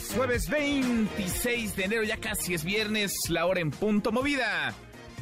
Jueves, jueves 26 de enero, ya casi es viernes, la hora en punto movida.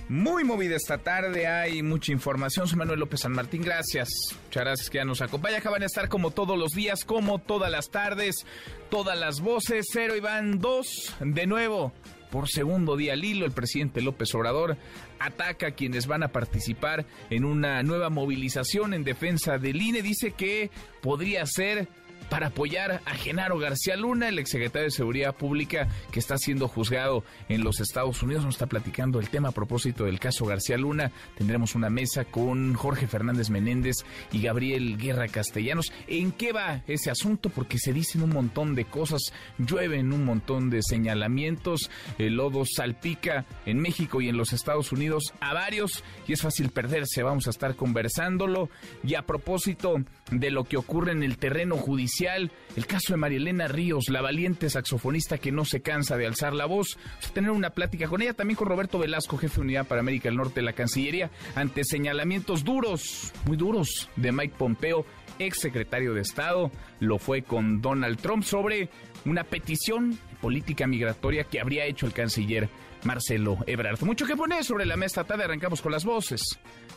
Muy movida esta tarde, hay mucha información. Soy Manuel López San Martín, gracias. Muchas gracias que ya nos acompaña. Acá van a estar como todos los días, como todas las tardes, todas las voces. Cero y van dos de nuevo. Por segundo día Lilo, el presidente López Obrador ataca a quienes van a participar en una nueva movilización en defensa del INE. Dice que podría ser para apoyar a Genaro García Luna, el exsecretario de Seguridad Pública que está siendo juzgado en los Estados Unidos. Nos está platicando el tema a propósito del caso García Luna. Tendremos una mesa con Jorge Fernández Menéndez y Gabriel Guerra Castellanos. ¿En qué va ese asunto? Porque se dicen un montón de cosas, llueven un montón de señalamientos, el lodo salpica en México y en los Estados Unidos a varios y es fácil perderse. Vamos a estar conversándolo. Y a propósito de lo que ocurre en el terreno judicial, el caso de Marielena Ríos, la valiente saxofonista que no se cansa de alzar la voz. Tener una plática con ella, también con Roberto Velasco, jefe de unidad para América del Norte de la Cancillería, ante señalamientos duros, muy duros, de Mike Pompeo, ex secretario de Estado. Lo fue con Donald Trump sobre una petición política migratoria que habría hecho el canciller Marcelo Ebrard. Mucho que poner sobre la mesa tarde, arrancamos con las voces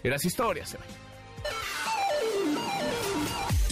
y las historias.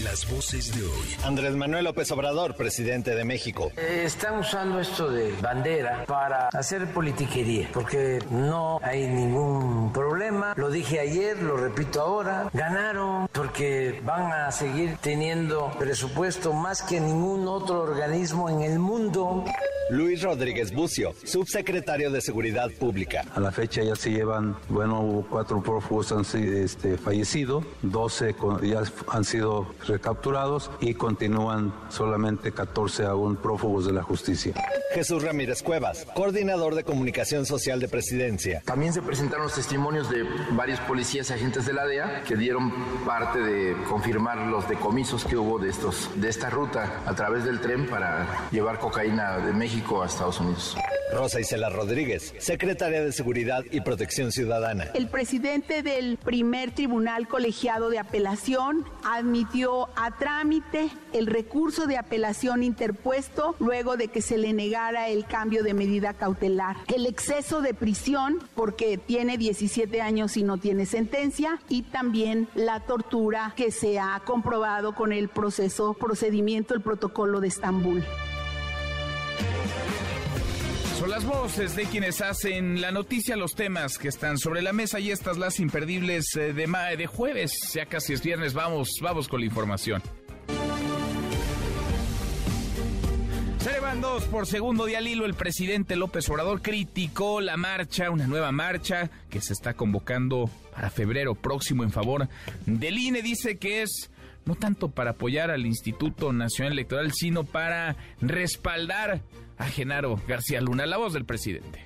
Las voces de hoy. Andrés Manuel López Obrador, presidente de México. Eh, están usando esto de bandera para hacer politiquería, porque no hay ningún problema. Lo dije ayer, lo repito ahora. Ganaron porque van a seguir teniendo presupuesto más que ningún otro organismo en el mundo. Luis Rodríguez Bucio, subsecretario de Seguridad Pública. A la fecha ya se llevan, bueno, cuatro prófugos han este, fallecido, 12 ya han sido recapturados y continúan solamente 14 aún prófugos de la justicia. Jesús Ramírez Cuevas, coordinador de comunicación social de presidencia. También se presentaron los testimonios de varios policías y agentes de la DEA que dieron parte de confirmar los decomisos que hubo de, estos, de esta ruta a través del tren para llevar cocaína de México a Estados Unidos. Rosa Isela Rodríguez, secretaria de Seguridad y Protección Ciudadana. El presidente del primer tribunal colegiado de apelación admitió a trámite el recurso de apelación interpuesto luego de que se le negara el cambio de medida cautelar. El exceso de prisión, porque tiene 17 años y no tiene sentencia, y también la tortura que se ha comprobado con el proceso, procedimiento, el protocolo de Estambul. Son las voces de quienes hacen la noticia, los temas que están sobre la mesa y estas las imperdibles eh, de, de jueves. Ya casi es viernes, vamos, vamos con la información. Se dos por segundo día al hilo. El presidente López Obrador criticó la marcha, una nueva marcha que se está convocando para febrero próximo en favor del INE. Dice que es no tanto para apoyar al Instituto Nacional Electoral, sino para respaldar a Genaro García Luna, la voz del presidente.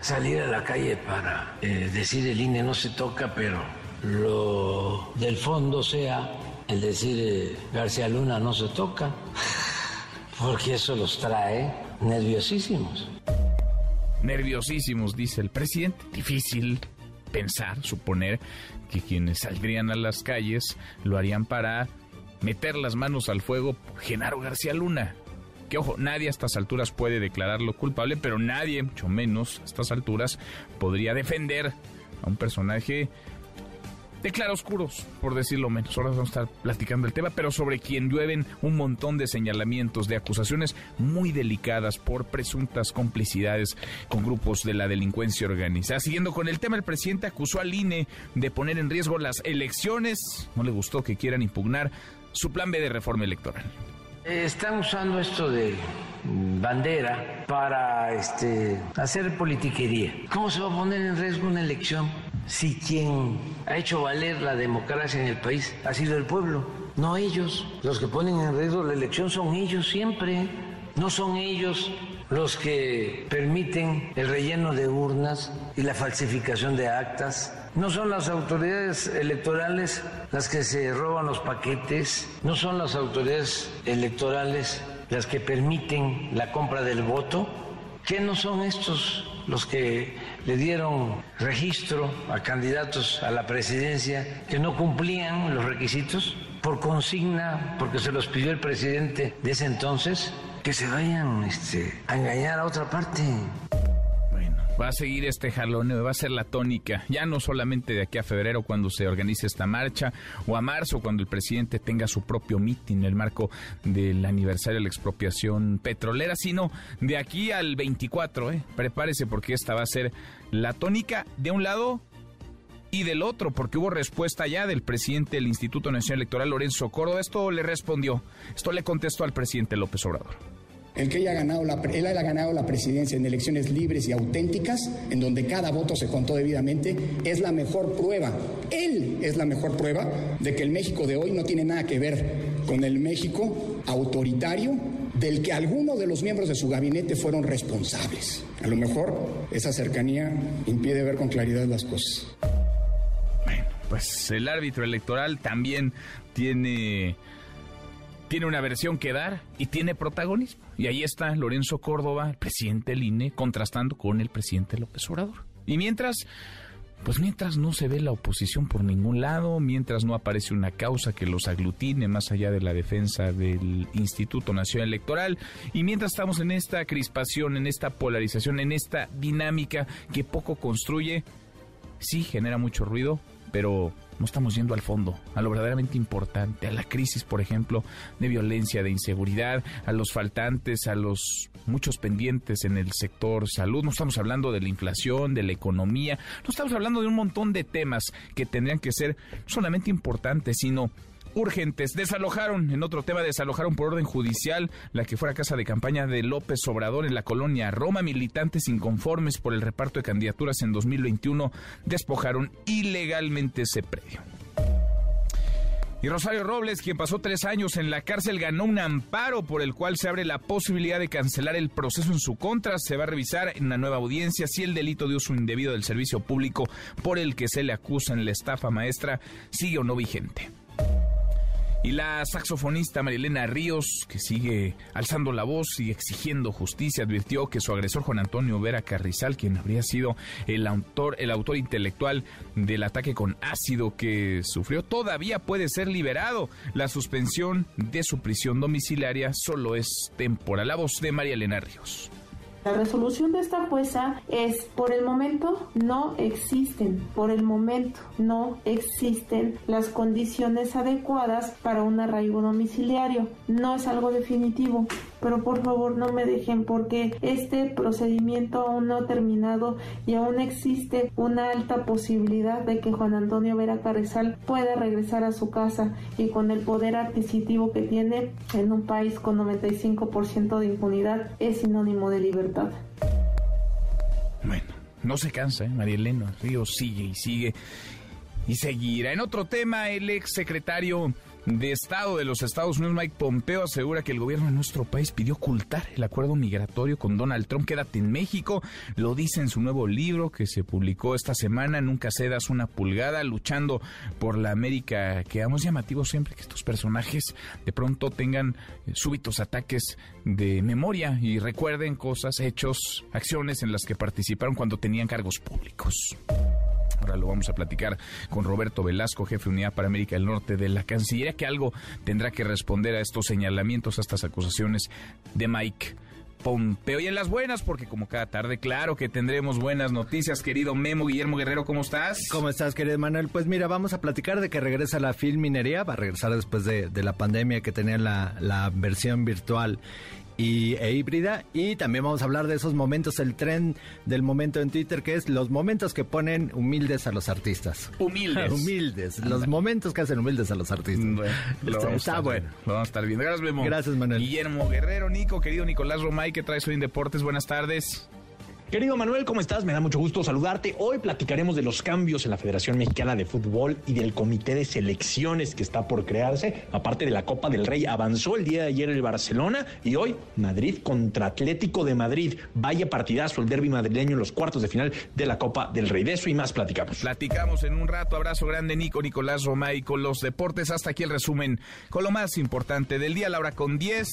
Salir a la calle para eh, decir el INE no se toca, pero lo del fondo sea el decir eh, García Luna no se toca, porque eso los trae nerviosísimos. Nerviosísimos, dice el presidente. Difícil pensar, suponer que quienes saldrían a las calles lo harían para meter las manos al fuego por Genaro García Luna que ojo, nadie a estas alturas puede declararlo culpable, pero nadie, mucho menos a estas alturas, podría defender a un personaje de claroscuros, por decirlo menos. Ahora vamos a estar platicando el tema, pero sobre quien llueven un montón de señalamientos, de acusaciones muy delicadas por presuntas complicidades con grupos de la delincuencia organizada. Siguiendo con el tema, el presidente acusó al INE de poner en riesgo las elecciones. No le gustó que quieran impugnar su plan B de reforma electoral. Están usando esto de bandera para este, hacer politiquería. ¿Cómo se va a poner en riesgo una elección si quien ha hecho valer la democracia en el país ha sido el pueblo? No ellos. Los que ponen en riesgo la elección son ellos siempre. No son ellos los que permiten el relleno de urnas y la falsificación de actas. No son las autoridades electorales las que se roban los paquetes, no son las autoridades electorales las que permiten la compra del voto. ¿Qué no son estos los que le dieron registro a candidatos a la presidencia que no cumplían los requisitos por consigna, porque se los pidió el presidente de ese entonces, que se vayan este, a engañar a otra parte. Va a seguir este jaloneo, va a ser la tónica, ya no solamente de aquí a febrero cuando se organice esta marcha, o a marzo cuando el presidente tenga su propio mitin en el marco del aniversario de la expropiación petrolera, sino de aquí al 24, ¿eh? Prepárese porque esta va a ser la tónica de un lado y del otro, porque hubo respuesta ya del presidente del Instituto Nacional Electoral, Lorenzo Córdoba. Esto le respondió, esto le contestó al presidente López Obrador el que haya ganado la, él haya ganado la presidencia en elecciones libres y auténticas, en donde cada voto se contó debidamente, es la mejor prueba. Él es la mejor prueba de que el México de hoy no tiene nada que ver con el México autoritario del que algunos de los miembros de su gabinete fueron responsables. A lo mejor esa cercanía impide ver con claridad las cosas. Bueno, pues el árbitro electoral también tiene tiene una versión que dar y tiene protagonismo. Y ahí está Lorenzo Córdoba, el presidente del INE, contrastando con el presidente López Obrador. Y mientras, pues mientras no se ve la oposición por ningún lado, mientras no aparece una causa que los aglutine más allá de la defensa del Instituto Nacional Electoral, y mientras estamos en esta crispación, en esta polarización, en esta dinámica que poco construye, sí genera mucho ruido, pero no estamos yendo al fondo, a lo verdaderamente importante, a la crisis, por ejemplo, de violencia, de inseguridad, a los faltantes, a los muchos pendientes en el sector salud. No estamos hablando de la inflación, de la economía, no estamos hablando de un montón de temas que tendrían que ser solamente importantes, sino urgentes. Desalojaron, en otro tema, desalojaron por orden judicial la que fuera casa de campaña de López Obrador en la colonia Roma. Militantes inconformes por el reparto de candidaturas en 2021 despojaron ilegalmente ese predio. Y Rosario Robles, quien pasó tres años en la cárcel, ganó un amparo por el cual se abre la posibilidad de cancelar el proceso en su contra. Se va a revisar en una nueva audiencia si el delito de uso indebido del servicio público por el que se le acusa en la estafa maestra sigue o no vigente. Y la saxofonista Marilena Ríos, que sigue alzando la voz y exigiendo justicia, advirtió que su agresor Juan Antonio Vera Carrizal, quien habría sido el autor, el autor intelectual del ataque con ácido que sufrió, todavía puede ser liberado. La suspensión de su prisión domiciliaria solo es temporal. La voz de María Elena Ríos. La resolución de esta jueza es, por el momento, no existen, por el momento, no existen las condiciones adecuadas para un arraigo domiciliario. No es algo definitivo, pero por favor no me dejen porque este procedimiento aún no ha terminado y aún existe una alta posibilidad de que Juan Antonio Vera Carrizal pueda regresar a su casa y con el poder adquisitivo que tiene en un país con 95% de impunidad es sinónimo de libertad. Bueno, no se cansa, ¿eh? María Elena Ríos sigue y sigue y seguirá. En otro tema, el ex secretario de Estado de los Estados Unidos, Mike Pompeo, asegura que el gobierno de nuestro país pidió ocultar el acuerdo migratorio con Donald Trump. Quédate en México. Lo dice en su nuevo libro que se publicó esta semana. Nunca cedas una pulgada, luchando por la América que hemos llamativo siempre que estos personajes de pronto tengan eh, súbitos ataques de memoria y recuerden cosas, hechos, acciones en las que participaron cuando tenían cargos públicos. Ahora lo vamos a platicar con Roberto Velasco, jefe de Unidad para América del Norte de la Cancillería, que algo tendrá que responder a estos señalamientos, a estas acusaciones de Mike. Pompeo. Y en las buenas, porque como cada tarde, claro que tendremos buenas noticias, querido Memo Guillermo Guerrero, ¿cómo estás? ¿Cómo estás, querido Manuel? Pues mira, vamos a platicar de que regresa la filminería, va a regresar después de, la pandemia que tenía la, la versión virtual y, e híbrida. Y también vamos a hablar de esos momentos, el tren del momento en Twitter, que es los momentos que ponen humildes a los artistas. Humildes. humildes. Los momentos que hacen humildes a los artistas. está, bueno. Lo vamos a estar viendo. Gracias, Memo. Gracias, Manuel. Guillermo Guerrero, Nico, querido Nicolás Romay, que traes hoy en Deportes. Buenas tardes. Querido Manuel, ¿cómo estás? Me da mucho gusto saludarte. Hoy platicaremos de los cambios en la Federación Mexicana de Fútbol y del comité de selecciones que está por crearse. Aparte de la Copa del Rey, avanzó el día de ayer el Barcelona y hoy Madrid contra Atlético de Madrid. Vaya partidazo el derby madrileño en los cuartos de final de la Copa del Rey. De eso y más platicamos. Platicamos en un rato. Abrazo grande, Nico, Nicolás Romay con los deportes. Hasta aquí el resumen con lo más importante del día. Laura con 10.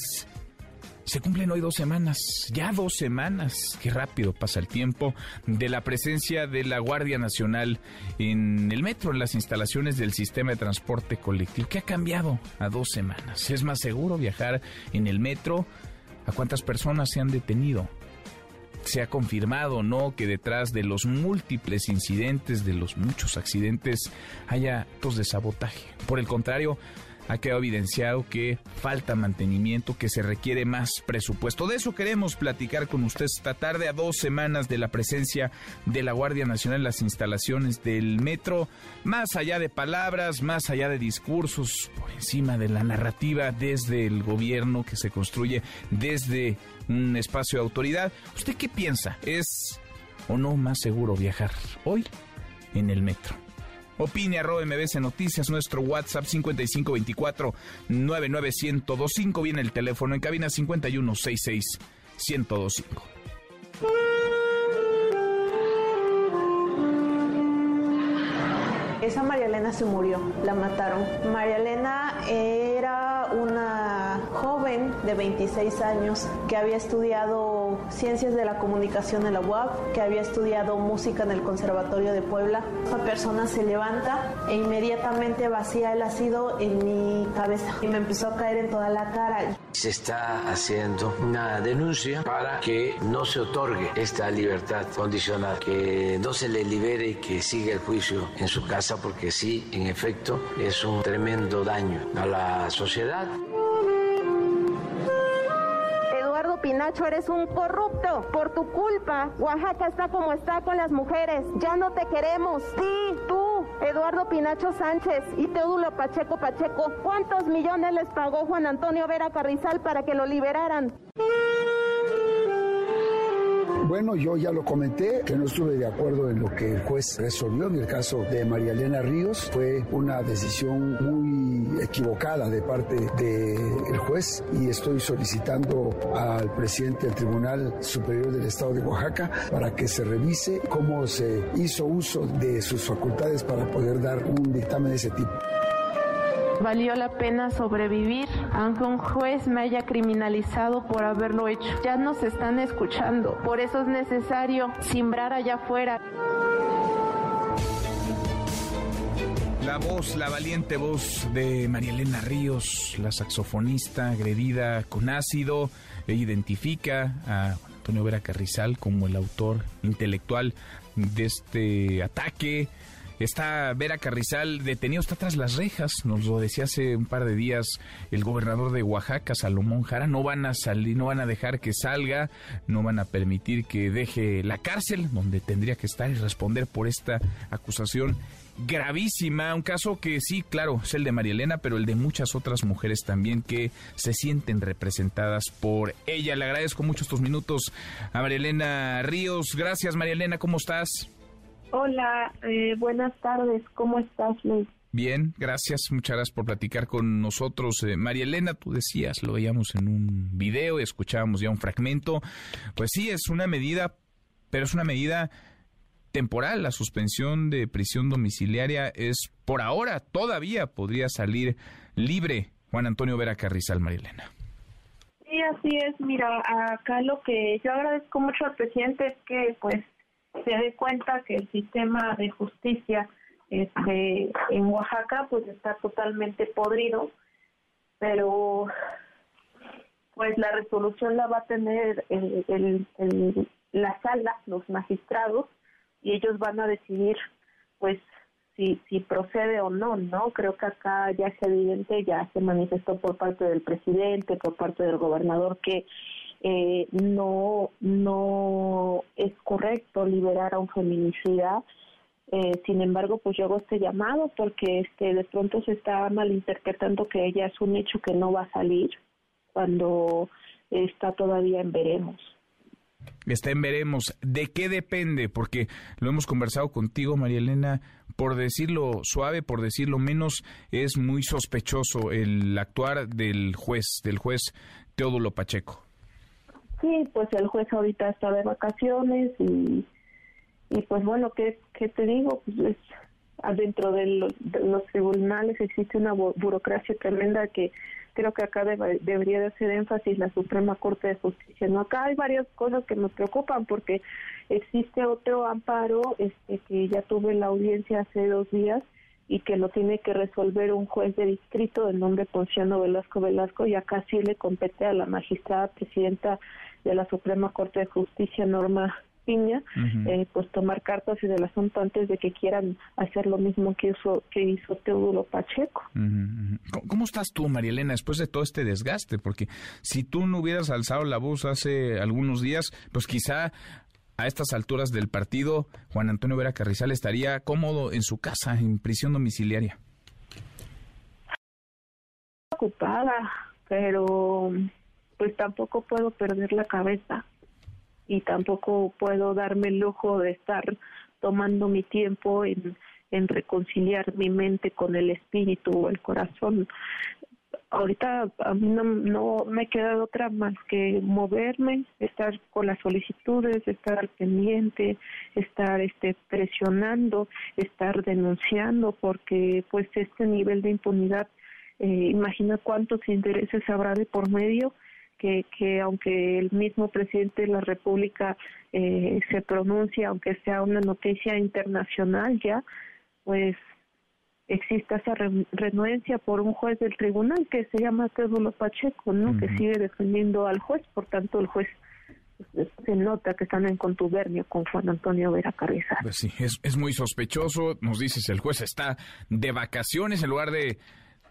Se cumplen hoy dos semanas, ya dos semanas, qué rápido pasa el tiempo, de la presencia de la Guardia Nacional en el metro, en las instalaciones del sistema de transporte colectivo. ¿Qué ha cambiado a dos semanas? ¿Es más seguro viajar en el metro? ¿A cuántas personas se han detenido? se ha confirmado no que detrás de los múltiples incidentes, de los muchos accidentes, haya actos de sabotaje. Por el contrario, ha quedado evidenciado que falta mantenimiento, que se requiere más presupuesto. De eso queremos platicar con usted esta tarde, a dos semanas de la presencia de la Guardia Nacional en las instalaciones del metro, más allá de palabras, más allá de discursos, por encima de la narrativa desde el gobierno que se construye desde un espacio de autoridad. ¿Usted qué piensa? ¿Es o no más seguro viajar hoy en el metro? Opine arroba MBC Noticias, nuestro WhatsApp 5524 99125. Viene el teléfono en cabina 5166 Esa María Elena se murió, la mataron. María Elena era una joven de 26 años que había estudiado ciencias de la comunicación en la UAP, que había estudiado música en el Conservatorio de Puebla. Esa persona se levanta e inmediatamente vacía el ácido en mi cabeza y me empezó a caer en toda la cara. Se está haciendo una denuncia para que no se otorgue esta libertad condicional, que no se le libere y que siga el juicio en su casa porque sí, en efecto, es un tremendo daño a la sociedad. Eduardo Pinacho, eres un corrupto. Por tu culpa, Oaxaca está como está con las mujeres. Ya no te queremos. Sí, tú, Eduardo Pinacho Sánchez y Teodulo Pacheco Pacheco. ¿Cuántos millones les pagó Juan Antonio Vera Carrizal para que lo liberaran? Bueno, yo ya lo comenté, que no estuve de acuerdo en lo que el juez resolvió en el caso de María Elena Ríos. Fue una decisión muy equivocada de parte del juez y estoy solicitando al presidente del Tribunal Superior del Estado de Oaxaca para que se revise cómo se hizo uso de sus facultades para poder dar un dictamen de ese tipo. Valió la pena sobrevivir aunque un juez me haya criminalizado por haberlo hecho. Ya nos están escuchando. Por eso es necesario simbrar allá afuera. La voz, la valiente voz de María Elena Ríos, la saxofonista agredida con ácido, e identifica a Antonio Vera Carrizal como el autor intelectual de este ataque Está Vera Carrizal detenido, está tras las rejas, nos lo decía hace un par de días el gobernador de Oaxaca, Salomón Jara, no van a salir, no van a dejar que salga, no van a permitir que deje la cárcel donde tendría que estar y responder por esta acusación gravísima, un caso que sí, claro, es el de María Elena, pero el de muchas otras mujeres también que se sienten representadas por ella. Le agradezco mucho estos minutos a María Elena Ríos. Gracias, María Elena, ¿cómo estás? Hola, eh, buenas tardes, ¿cómo estás, Luis? Bien, gracias, muchas gracias por platicar con nosotros. Eh, María Elena, tú decías, lo veíamos en un video, escuchábamos ya un fragmento. Pues sí, es una medida, pero es una medida temporal. La suspensión de prisión domiciliaria es por ahora, todavía podría salir libre Juan Antonio Vera Carrizal, María Elena. Sí, así es. Mira, acá lo que yo agradezco mucho al presidente es que, pues, se dé cuenta que el sistema de justicia este, en Oaxaca pues está totalmente podrido, pero pues la resolución la va a tener el, la sala, los magistrados, y ellos van a decidir pues si, si procede o no, ¿no? Creo que acá ya es evidente, ya se manifestó por parte del presidente, por parte del gobernador que eh, no, no es correcto liberar a un feminicida. Eh, sin embargo, pues yo hago este llamado porque este de pronto se está malinterpretando que ella es un hecho que no va a salir cuando está todavía en veremos. está en veremos. ¿De qué depende? Porque lo hemos conversado contigo, María Elena, por decirlo suave, por decirlo menos, es muy sospechoso el actuar del juez, del juez Teodulo Pacheco. Sí, pues el juez ahorita está de vacaciones y, y pues bueno, ¿qué, qué te digo? Pues adentro de los, tribunales existe una burocracia tremenda que creo que acá debería de hacer énfasis la Suprema Corte de Justicia. No, acá hay varias cosas que nos preocupan porque existe otro amparo este que ya tuve la audiencia hace dos días y que lo tiene que resolver un juez de distrito de nombre Ponciano Velasco Velasco y acá sí le compete a la magistrada presidenta de la Suprema Corte de Justicia Norma Piña, eh, pues tomar cartas y del asunto antes de que quieran hacer lo mismo que hizo, que hizo Teodulo Pacheco. ¿Cómo estás tú, María Elena, después de todo este desgaste? Porque si tú no hubieras alzado la voz hace algunos días, pues quizá a estas alturas del partido, Juan Antonio Vera Carrizal estaría cómodo en su casa, en prisión domiciliaria. Ocupada, pero pues tampoco puedo perder la cabeza y tampoco puedo darme el lujo de estar tomando mi tiempo en, en reconciliar mi mente con el espíritu o el corazón. Ahorita a mí no, no me queda otra más que moverme, estar con las solicitudes, estar pendiente, estar este presionando, estar denunciando, porque pues este nivel de impunidad, eh, imagina cuántos intereses habrá de por medio que, aunque el mismo presidente de la República eh, se pronuncia, aunque sea una noticia internacional ya, pues exista esa renuencia por un juez del tribunal que se llama Teodulo Pacheco, ¿no? Que sigue defendiendo al juez, por tanto el juez pues, se nota que están en contubernio con Juan Antonio Vera Carrizal. Pues sí, es, es muy sospechoso, nos dices, el juez está de vacaciones en lugar de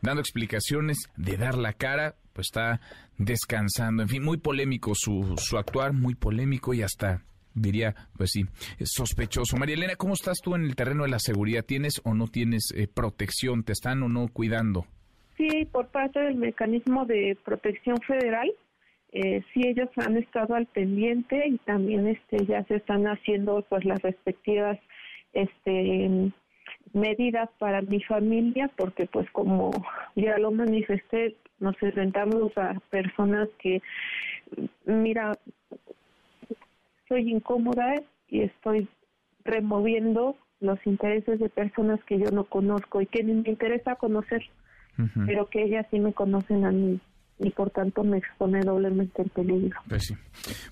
dando explicaciones, de dar la cara, pues está descansando. En fin, muy polémico su, su actuar, muy polémico y hasta diría, pues sí, sospechoso. María Elena, ¿cómo estás tú en el terreno de la seguridad? ¿Tienes o no tienes eh, protección? ¿Te están o no cuidando? Sí, por parte del mecanismo de protección federal, eh, sí ellos han estado al pendiente y también este ya se están haciendo pues las respectivas este medidas para mi familia porque pues como ya lo manifesté nos enfrentamos a personas que mira soy incómoda y estoy removiendo los intereses de personas que yo no conozco y que me interesa conocer pero que ellas sí me conocen a mí y por tanto me expone doblemente en peligro. Pues sí,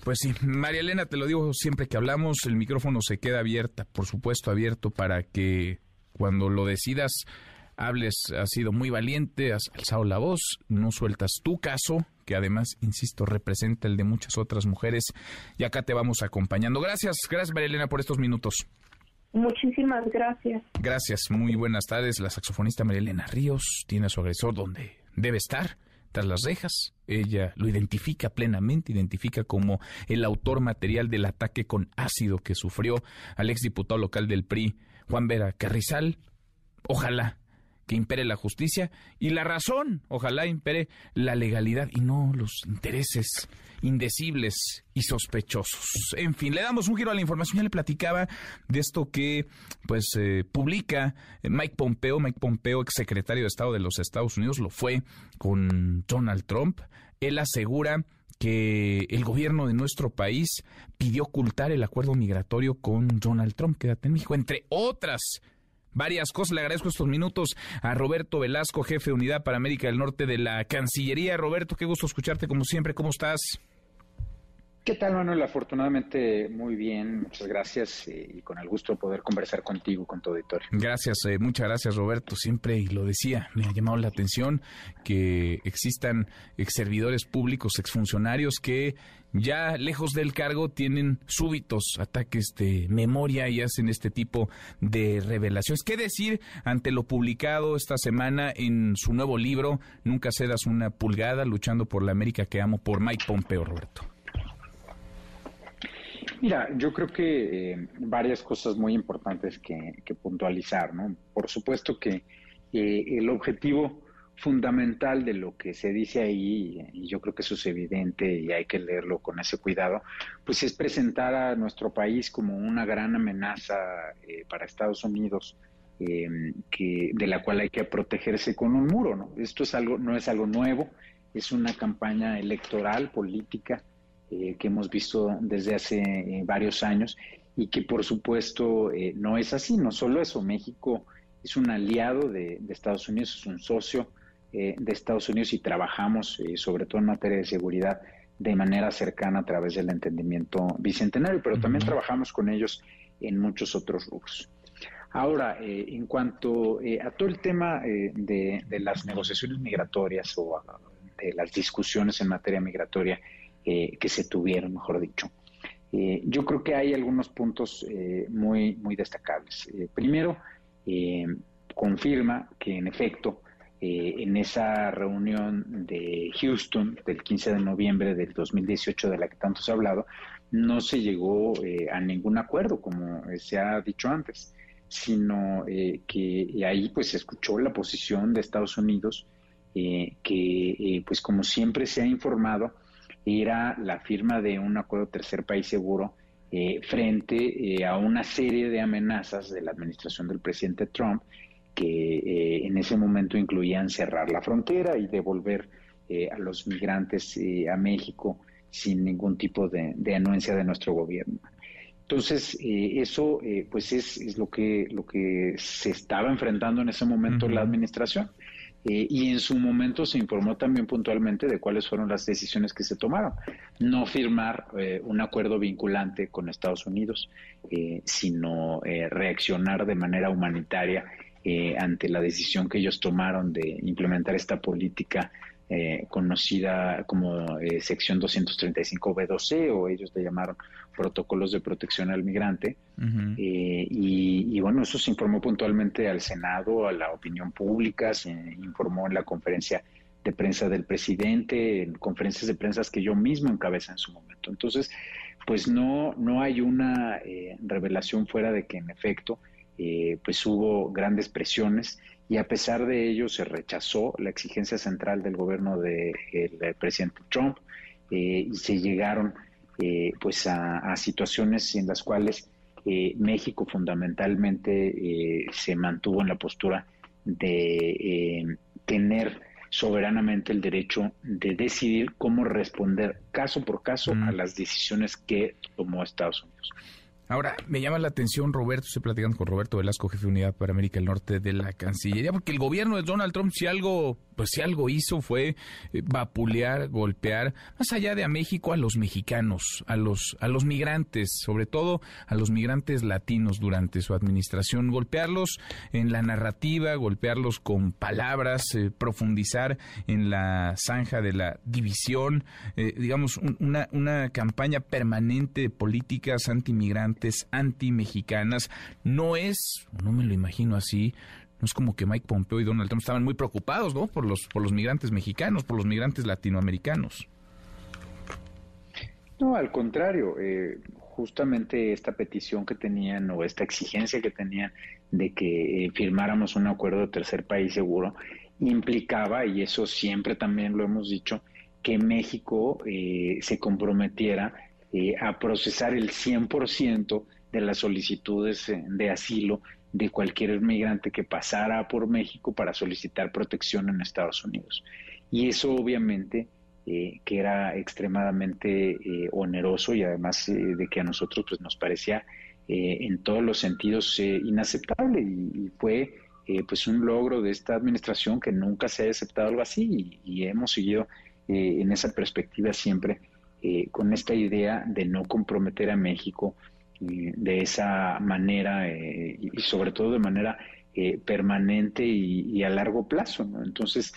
pues sí. María Elena, te lo digo siempre que hablamos, el micrófono se queda abierta, por supuesto abierto para que cuando lo decidas, hables, has sido muy valiente, has alzado la voz, no sueltas tu caso, que además, insisto, representa el de muchas otras mujeres, y acá te vamos acompañando. Gracias, gracias María Elena por estos minutos. Muchísimas gracias. Gracias, muy buenas tardes. La saxofonista María Elena Ríos tiene a su agresor donde debe estar, tras las rejas. Ella lo identifica plenamente, identifica como el autor material del ataque con ácido que sufrió al exdiputado local del PRI, Juan Vera Carrizal. Ojalá que impere la justicia y la razón, ojalá impere la legalidad y no los intereses indecibles y sospechosos. En fin, le damos un giro a la información. Ya le platicaba de esto que pues eh, publica Mike Pompeo, Mike Pompeo, exsecretario de Estado de los Estados Unidos, lo fue con Donald Trump. Él asegura que el gobierno de nuestro país pidió ocultar el acuerdo migratorio con Donald Trump. Quédate en México, entre otras varias cosas. Le agradezco estos minutos a Roberto Velasco, jefe de unidad para América del Norte de la Cancillería. Roberto, qué gusto escucharte como siempre. ¿Cómo estás? ¿Qué tal, Manuel? Afortunadamente, muy bien, muchas gracias eh, y con el gusto de poder conversar contigo, con tu auditorio. Gracias, eh, muchas gracias, Roberto. Siempre, lo decía, me ha llamado la atención que existan ex servidores públicos, exfuncionarios que ya lejos del cargo tienen súbitos ataques de memoria y hacen este tipo de revelaciones. ¿Qué decir ante lo publicado esta semana en su nuevo libro, Nunca cedas una pulgada, luchando por la América que amo, por Mike Pompeo, Roberto? Mira, yo creo que eh, varias cosas muy importantes que, puntualizar, ¿no? Por supuesto que eh, el objetivo fundamental de lo que se dice ahí, y yo creo que eso es evidente y hay que leerlo con ese cuidado, pues es presentar a nuestro país como una gran amenaza eh, para Estados Unidos, em, que, de la cual hay que protegerse con un muro. ¿no? Esto es algo, no es algo nuevo, es una campaña electoral, política, eh, que hemos visto desde hace eh, varios años y que por supuesto no es así. No solo eso, México es un aliado de Estados Unidos, es un socio eh, de Estados Unidos y trabajamos, eh, sobre todo en materia de seguridad, de manera cercana a través del entendimiento bicentenario, pero también trabajamos con ellos en muchos otros rubros. Ahora, eh, en cuanto a todo el tema de, las negociaciones migratorias o de las discusiones en materia migratoria que se tuvieron, mejor dicho, yo creo que hay algunos puntos muy, muy destacables. primero, confirma que en efecto eh, en esa reunión de Houston del 15 de noviembre del 2018 de la que tanto se ha hablado, no se llegó eh, a ningún acuerdo, como se ha dicho antes, sino eh, que ahí pues se escuchó la posición de Estados Unidos, que pues como siempre se ha informado, era la firma de un acuerdo tercer país seguro frente a una serie de amenazas de la administración del presidente Trump que eh, en ese momento incluían cerrar la frontera y devolver eh, a los migrantes eh, a México sin ningún tipo de, anuencia de nuestro gobierno. Entonces, eso pues es, es, lo, que, lo que se estaba enfrentando en ese momento la administración. Y en su momento se informó también puntualmente de cuáles fueron las decisiones que se tomaron. No firmar un acuerdo vinculante con Estados Unidos, sino reaccionar de manera humanitaria eh, ante la decisión que ellos tomaron de implementar esta política eh, conocida como eh, sección 235B2C o ellos le llamaron protocolos de protección al migrante. y, bueno, eso se informó puntualmente al Senado, a la opinión pública, se informó en la conferencia de prensa del presidente, en conferencias de prensa que yo mismo encabeza en su momento. Entonces, pues no, no hay una revelación fuera de que en efecto eh, pues hubo grandes presiones y a pesar de ello se rechazó la exigencia central del gobierno del presidente Trump eh, y se llegaron eh, pues a, situaciones en las cuales México fundamentalmente se mantuvo en la postura de tener soberanamente el derecho de decidir cómo responder caso por caso a las decisiones que tomó Estados Unidos. Ahora, me llama la atención, Roberto, estoy platicando con Roberto Velasco, jefe de unidad para América del Norte de la Cancillería, porque el gobierno de Donald Trump, si algo, pues si algo hizo fue eh, vapulear, golpear, más allá de a México, a los mexicanos, a los, a los migrantes, sobre todo a los migrantes latinos durante su administración, golpearlos en la narrativa, golpearlos con palabras, eh, profundizar en la zanja de la división, eh, digamos, una, una campaña permanente de políticas antimigrantes anti-mexicanas. No es, no me lo imagino así, no es como que Mike Pompeo y Donald Trump estaban muy preocupados, ¿no? Por los, por los migrantes mexicanos, por los migrantes latinoamericanos. No, al contrario, eh, justamente esta petición que tenían o esta exigencia que tenían de que eh, firmáramos un acuerdo de tercer país seguro implicaba, y eso siempre también lo hemos dicho, que México eh, se comprometiera eh, a procesar el 100% de las solicitudes eh, de asilo de cualquier migrante que pasara por México para solicitar protección en Estados Unidos. Y eso obviamente eh, que era extremadamente oneroso y además de que a nosotros pues, nos parecía en todos los sentidos inaceptable y, fue pues un logro de esta administración que nunca se haya aceptado algo así y hemos seguido en esa perspectiva siempre eh, con esta idea de no comprometer a México eh, de esa manera eh, y sobre todo de manera permanente y, a largo plazo. Entonces,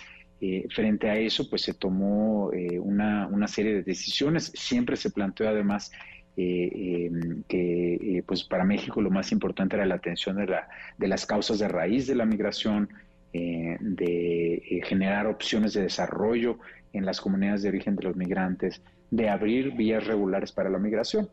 frente a eso, pues se tomó una, una, serie de decisiones. Siempre se planteó además em, que pues para México lo más importante era la atención de, la, de las causas de raíz de la migración, de generar opciones de desarrollo en las comunidades de origen de los migrantes, de abrir vías regulares para la migración.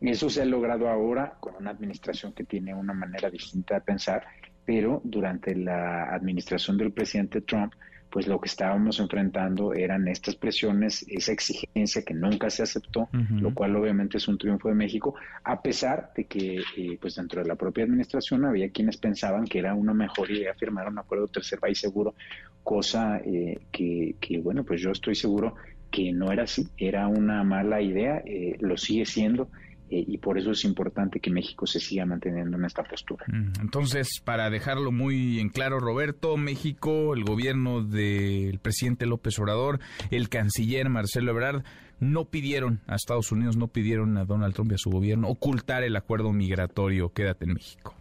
eso se ha logrado ahora con una administración que tiene una manera distinta de pensar pero durante la administración del presidente Trump, pues lo que estábamos enfrentando eran estas presiones, esa exigencia que nunca se aceptó, lo cual obviamente es un triunfo de México, a pesar de que eh, pues dentro de la propia administración había quienes pensaban que era una mejor idea firmar un acuerdo tercer país seguro, cosa eh, que, que, bueno, pues yo estoy seguro que no era así, era una mala idea, eh, lo sigue siendo, eh, y por eso es importante que México se siga manteniendo en esta postura. Mm, entonces, para dejarlo muy en claro, Roberto, México, el gobierno del presidente López Obrador, el canciller Marcelo Ebrard, no pidieron a Estados Unidos, no pidieron a Donald Trump y a su gobierno ocultar el acuerdo migratorio. Quédate en México.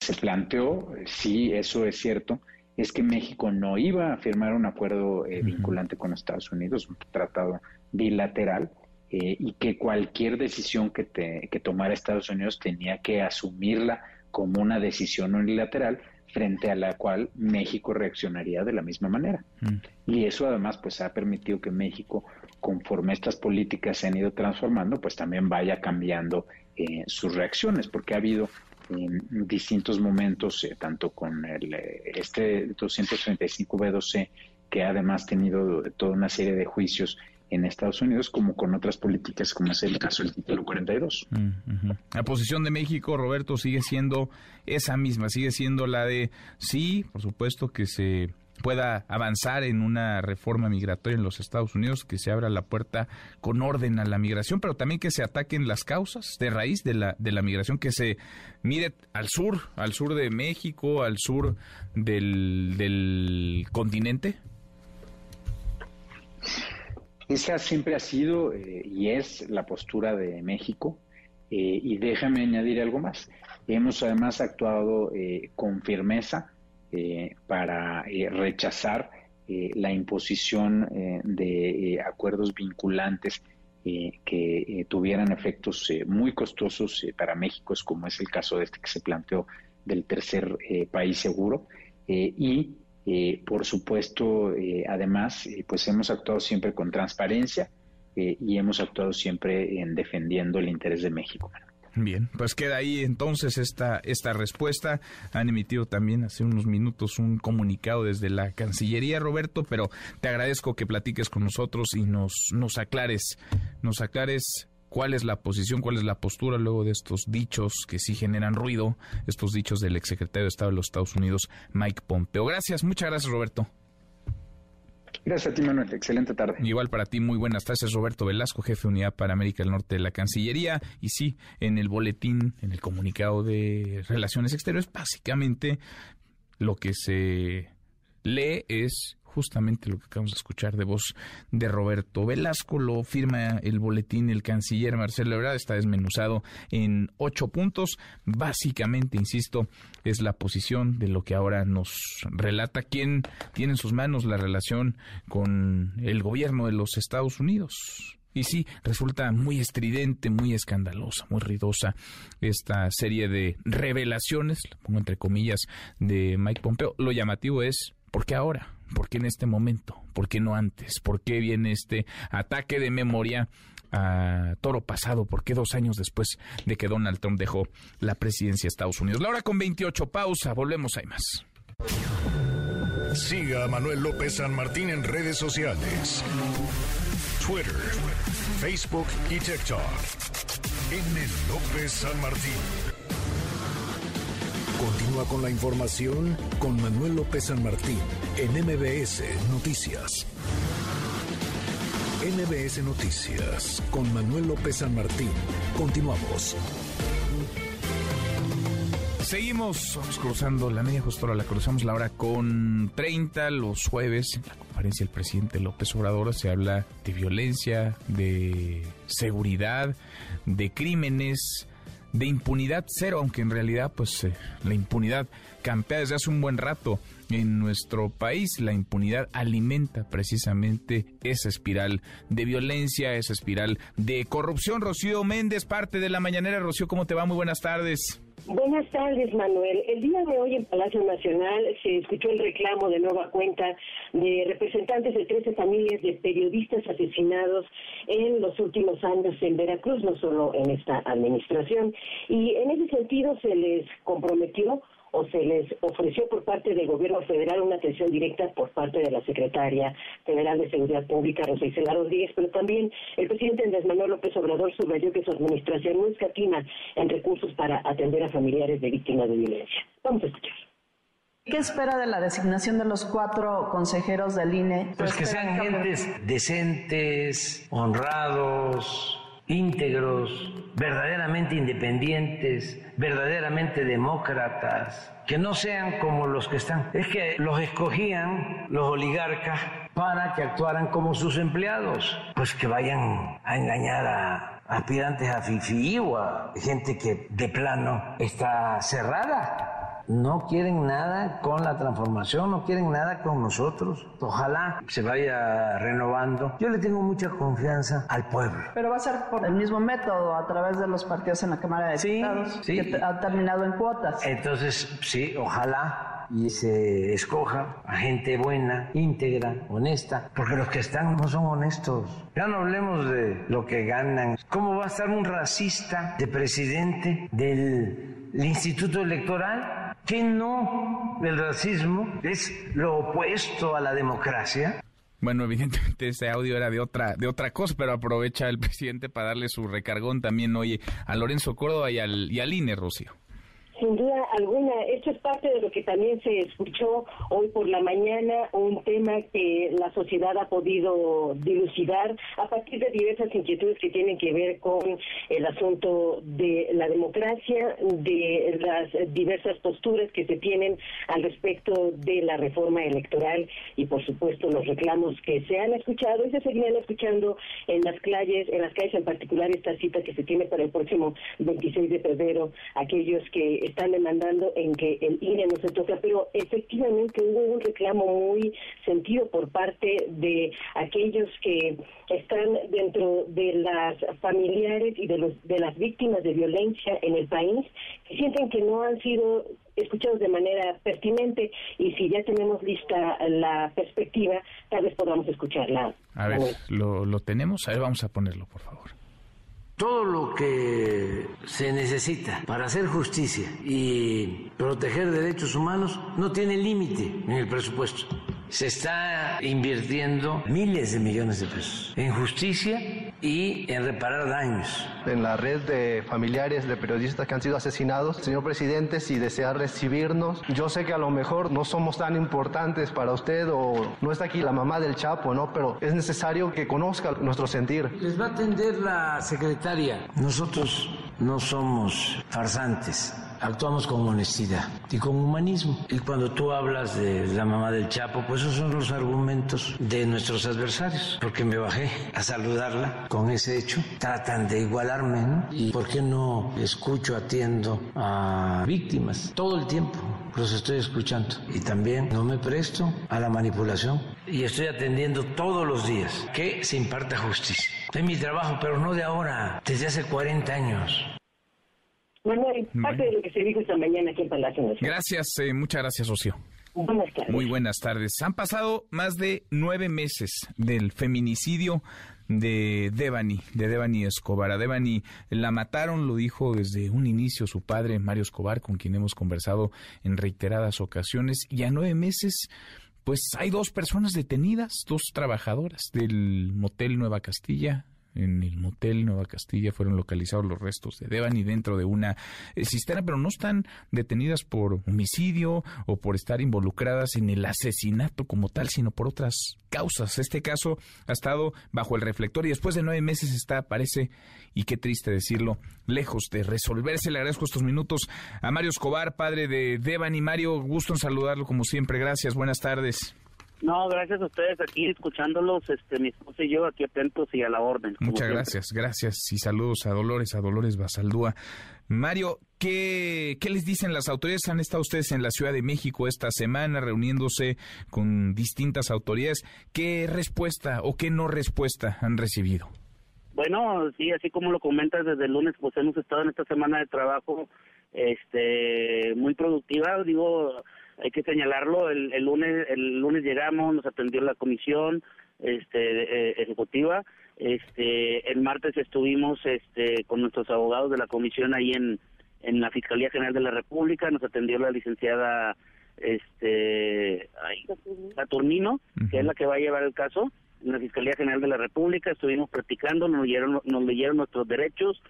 Se planteó, sí, eso es cierto, es que México no iba a firmar un acuerdo eh, vinculante con Estados Unidos, un tratado bilateral, eh, y que cualquier decisión que, te, que tomara Estados Unidos tenía que asumirla como una decisión unilateral frente a la cual México reaccionaría de la misma manera. Mm. Y eso además pues ha permitido que México, conforme estas políticas se han ido transformando, pues también vaya cambiando eh, sus reacciones, porque ha habido en distintos momentos, eh, tanto con el, este 235B12, que ha además tenido toda una serie de juicios en Estados Unidos como con otras políticas como es el caso del título 42. La posición de México, Roberto, sigue siendo esa misma, sigue siendo la de sí, por supuesto que se pueda avanzar en una reforma migratoria en los Estados Unidos, que se abra la puerta con orden a la migración, pero también que se ataquen las causas de raíz de la, de la migración, que se mire al sur, al sur de México, al sur del, del continente. Esa siempre ha sido eh, y es la postura de México. Eh, y déjame añadir algo más. Hemos además actuado eh, con firmeza para rechazar la imposición de acuerdos vinculantes que tuvieran efectos muy costosos para México, como es el caso de este que se planteó del tercer país seguro. y eh, por supuesto, eh, además, eh, pues hemos actuado siempre con transparencia y hemos actuado siempre en defendiendo el interés de México. Bien, pues queda ahí entonces esta, esta respuesta. Han emitido también hace unos minutos un comunicado desde la Cancillería, Roberto, pero te agradezco que platiques con nosotros y nos, nos aclares, nos aclares cuál es la posición, cuál es la postura luego de estos dichos que sí generan ruido, estos dichos del exsecretario de Estado de los Estados Unidos, Mike Pompeo. Gracias, muchas gracias, Roberto. Gracias a ti, Manuel. Excelente tarde. Igual para ti, muy buenas tardes. Roberto Velasco, jefe de unidad para América del Norte de la Cancillería. Y sí, en el boletín, en el comunicado de Relaciones Exteriores, básicamente lo que se lee es justamente lo que acabamos de escuchar de voz de Roberto Velasco. Lo firma el boletín el canciller Marcelo Ebrard. Está desmenuzado en ocho puntos. Básicamente, insisto, es la posición de lo que ahora nos relata quién tiene en sus manos la relación con el gobierno de los Estados Unidos. Y sí, resulta muy estridente, muy escandalosa, muy ruidosa esta serie de revelaciones, pongo entre comillas, de Mike Pompeo. Lo llamativo es, ¿por qué ahora? ¿Por qué en este momento? ¿Por qué no antes? ¿Por qué viene este ataque de memoria a toro pasado? ¿Por qué dos años después de que Donald Trump dejó la presidencia de Estados Unidos? La hora con 28, pausa, volvemos, hay más. Siga a Manuel López San Martín en redes sociales. Twitter, Facebook y TikTok. En López San Martín. Continúa con la información con Manuel López San Martín en MBS Noticias. MBS Noticias con Manuel López San Martín. Continuamos. Seguimos cruzando la media justora, la cruzamos la hora con 30 los jueves. En la conferencia del presidente López Obrador se habla de violencia, de seguridad, de crímenes de impunidad cero, aunque en realidad pues eh, la impunidad campea desde hace un buen rato en nuestro país. La impunidad alimenta precisamente esa espiral de violencia, esa espiral de corrupción. Rocío Méndez, parte de la mañanera. Rocío, ¿cómo te va? Muy buenas tardes. Buenas tardes, Manuel. El día de hoy en Palacio Nacional se escuchó el reclamo de nueva cuenta de representantes de 13 familias de periodistas asesinados en los últimos años en Veracruz, no solo en esta administración. Y en ese sentido se les comprometió o se les ofreció por parte del gobierno federal una atención directa por parte de la secretaria federal de Seguridad Pública, Rosa Isela Rodríguez, pero también el presidente Andrés Manuel López Obrador subrayó que su administración no escatima en recursos para atender a familiares de víctimas de violencia. Vamos a escuchar. ¿Qué espera de la designación de los cuatro consejeros del INE? Pues que sean gentes decentes, honrados, íntegros, verdaderamente independientes, verdaderamente demócratas, que no sean como los que están. Es que los escogían los oligarcas para que actuaran como sus empleados, pues que vayan a engañar a aspirantes a FIFI o a gente que de plano está cerrada no quieren nada con la transformación, no quieren nada con nosotros. Ojalá se vaya renovando. Yo le tengo mucha confianza al pueblo. Pero va a ser por el mismo método, a través de los partidos en la Cámara de Diputados, sí, que ha terminado en cuotas. Entonces, sí, ojalá y se escoja a gente buena, íntegra, honesta, porque los que están no son honestos. Ya no hablemos de lo que ganan. ¿Cómo va a estar un racista de presidente del Instituto Electoral? Que no el racismo es lo opuesto a la democracia. Bueno, evidentemente ese audio era de otra, de otra cosa, pero aprovecha el presidente para darle su recargón también hoy a Lorenzo Córdoba y al, y al INE, Rocío. Sin duda alguna, esto es parte de lo que también se escuchó hoy por la mañana, un tema que la sociedad ha podido dilucidar a partir de diversas inquietudes que tienen que ver con el asunto de la democracia, de las diversas posturas que se tienen al respecto de la reforma electoral y por supuesto los reclamos que se han escuchado y se seguirán escuchando en las calles, en las calles en particular esta cita que se tiene para el próximo 26 de febrero, aquellos que están demandando en que el INE no se toca, pero efectivamente hubo un reclamo muy sentido por parte de aquellos que están dentro de las familiares y de, los, de las víctimas de violencia en el país, que sienten que no han sido escuchados de manera pertinente y si ya tenemos lista la perspectiva, tal vez podamos escucharla. A ver, ¿lo, lo tenemos? A ver, vamos a ponerlo, por favor. Todo lo que se necesita para hacer justicia y proteger derechos humanos no tiene límite en el presupuesto. Se está invirtiendo miles de millones de pesos en justicia y en reparar daños. En la red de familiares de periodistas que han sido asesinados, señor presidente, si desea recibirnos, yo sé que a lo mejor no somos tan importantes para usted o no está aquí la mamá del Chapo, ¿no? Pero es necesario que conozca nuestro sentir. Les va a atender la secretaria. Nosotros no somos farsantes actuamos con honestidad y con humanismo. Y cuando tú hablas de la mamá del Chapo, pues esos son los argumentos de nuestros adversarios, porque me bajé a saludarla con ese hecho. Tratan de igualarme, ¿no? ¿Y por qué no escucho, atiendo a víctimas todo el tiempo? Los estoy escuchando. Y también no me presto a la manipulación. Y estoy atendiendo todos los días que se imparta justicia. Es mi trabajo, pero no de ahora, desde hace 40 años. Manuel, parte de lo que se dijo esta mañana aquí en Palacio Nacional. Gracias, eh, muchas gracias, Rocío. Buenas tardes. Muy buenas tardes. Han pasado más de nueve meses del feminicidio de Devani, de Devani Escobar. A Devani la mataron, lo dijo desde un inicio su padre, Mario Escobar, con quien hemos conversado en reiteradas ocasiones. Y a nueve meses, pues hay dos personas detenidas, dos trabajadoras del motel Nueva Castilla, en el motel Nueva Castilla fueron localizados los restos de Devani dentro de una eh, cisterna, pero no están detenidas por homicidio o por estar involucradas en el asesinato como tal, sino por otras causas. Este caso ha estado bajo el reflector y después de nueve meses está, parece, y qué triste decirlo, lejos de resolverse. Le agradezco estos minutos a Mario Escobar, padre de Devani. Mario, gusto en saludarlo como siempre. Gracias, buenas tardes. No, gracias a ustedes aquí escuchándolos, este, mi esposa y yo aquí atentos y a la orden. Muchas gracias, gracias y saludos a Dolores, a Dolores Basaldúa. Mario, ¿qué, ¿qué les dicen las autoridades? Han estado ustedes en la Ciudad de México esta semana reuniéndose con distintas autoridades. ¿Qué respuesta o qué no respuesta han recibido? Bueno, sí, así como lo comentas desde el lunes, pues hemos estado en esta semana de trabajo este muy productiva, digo, hay que señalarlo, el, el lunes el lunes llegamos, nos atendió la comisión este eh, ejecutiva, este el martes estuvimos este con nuestros abogados de la comisión ahí en en la Fiscalía General de la República, nos atendió la licenciada este Saturnino, que es la que va a llevar el caso en la Fiscalía General de la República, estuvimos practicando, nos leyeron, nos leyeron nuestros derechos.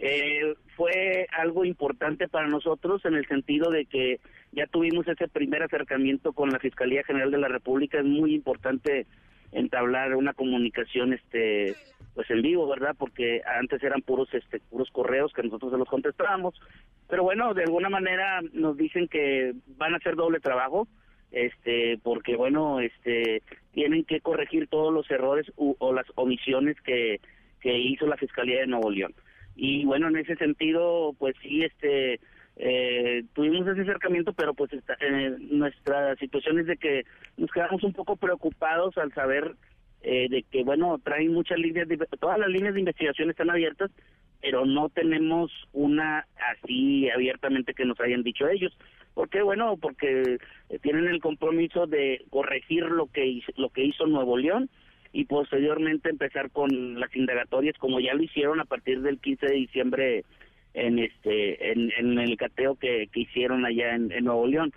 Eh, fue algo importante para nosotros en el sentido de que ya tuvimos ese primer acercamiento con la Fiscalía General de la República, es muy importante entablar una comunicación este pues en vivo, ¿verdad? Porque antes eran puros este puros correos que nosotros se los contestábamos. Pero bueno, de alguna manera nos dicen que van a hacer doble trabajo este porque bueno este tienen que corregir todos los errores o las omisiones que hizo la fiscalía de Nuevo León y bueno en ese sentido pues sí este eh, tuvimos ese acercamiento pero pues eh, nuestra situación es de que nos quedamos un poco preocupados al saber eh, de que bueno traen muchas líneas de, todas las líneas de investigación están abiertas pero no tenemos una así abiertamente que nos hayan dicho ellos ¿Por qué? Bueno, porque eh, tienen el compromiso de corregir lo que lo que hizo Nuevo León y posteriormente empezar con las indagatorias como ya lo hicieron a partir del 15 de diciembre en este en, el cateo que, hicieron allá en, Nuevo León.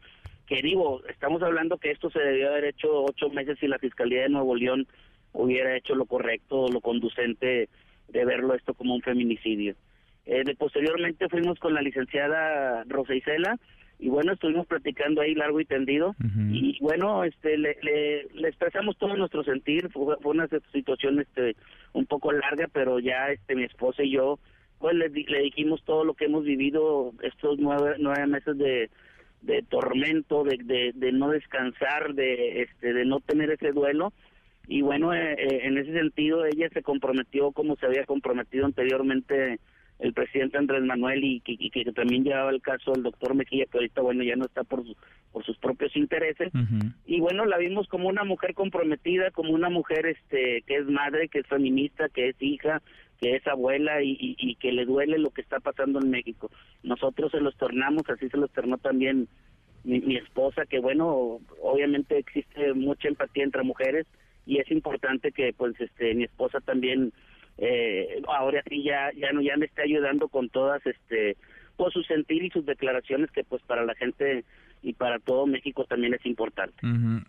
Que digo, estamos hablando que esto se debió haber hecho ocho meses si la Fiscalía de Nuevo León hubiera hecho lo correcto, lo conducente de verlo esto como un feminicidio. Eh, posteriormente fuimos con la licenciada Rosa Isela, y bueno estuvimos platicando ahí largo y tendido. Y bueno este le, le, expresamos todo nuestro sentir. Fue, una situación este un poco larga pero ya este mi esposa y yo pues le, le dijimos todo lo que hemos vivido estos nueve nueve meses de de tormento de, de, de no descansar de este de no tener ese duelo. Y bueno eh, eh, en ese sentido ella se comprometió como se había comprometido anteriormente el presidente Andrés Manuel y, que también llevaba el caso del doctor Mejía, que ahorita, bueno, ya no está por, por sus propios intereses. Y bueno, la vimos como una mujer comprometida, como una mujer este que es madre, que es feminista, que es hija, que es abuela y, y, que le duele lo que está pasando en México. Nosotros se los tornamos, así se los tornó también mi, mi esposa, que bueno, obviamente existe mucha empatía entre mujeres y es importante que pues este mi esposa también eh, ahora sí ya ya no ya me está ayudando con todas este por su sentir y sus declaraciones que pues para la gente y para todo México también es importante.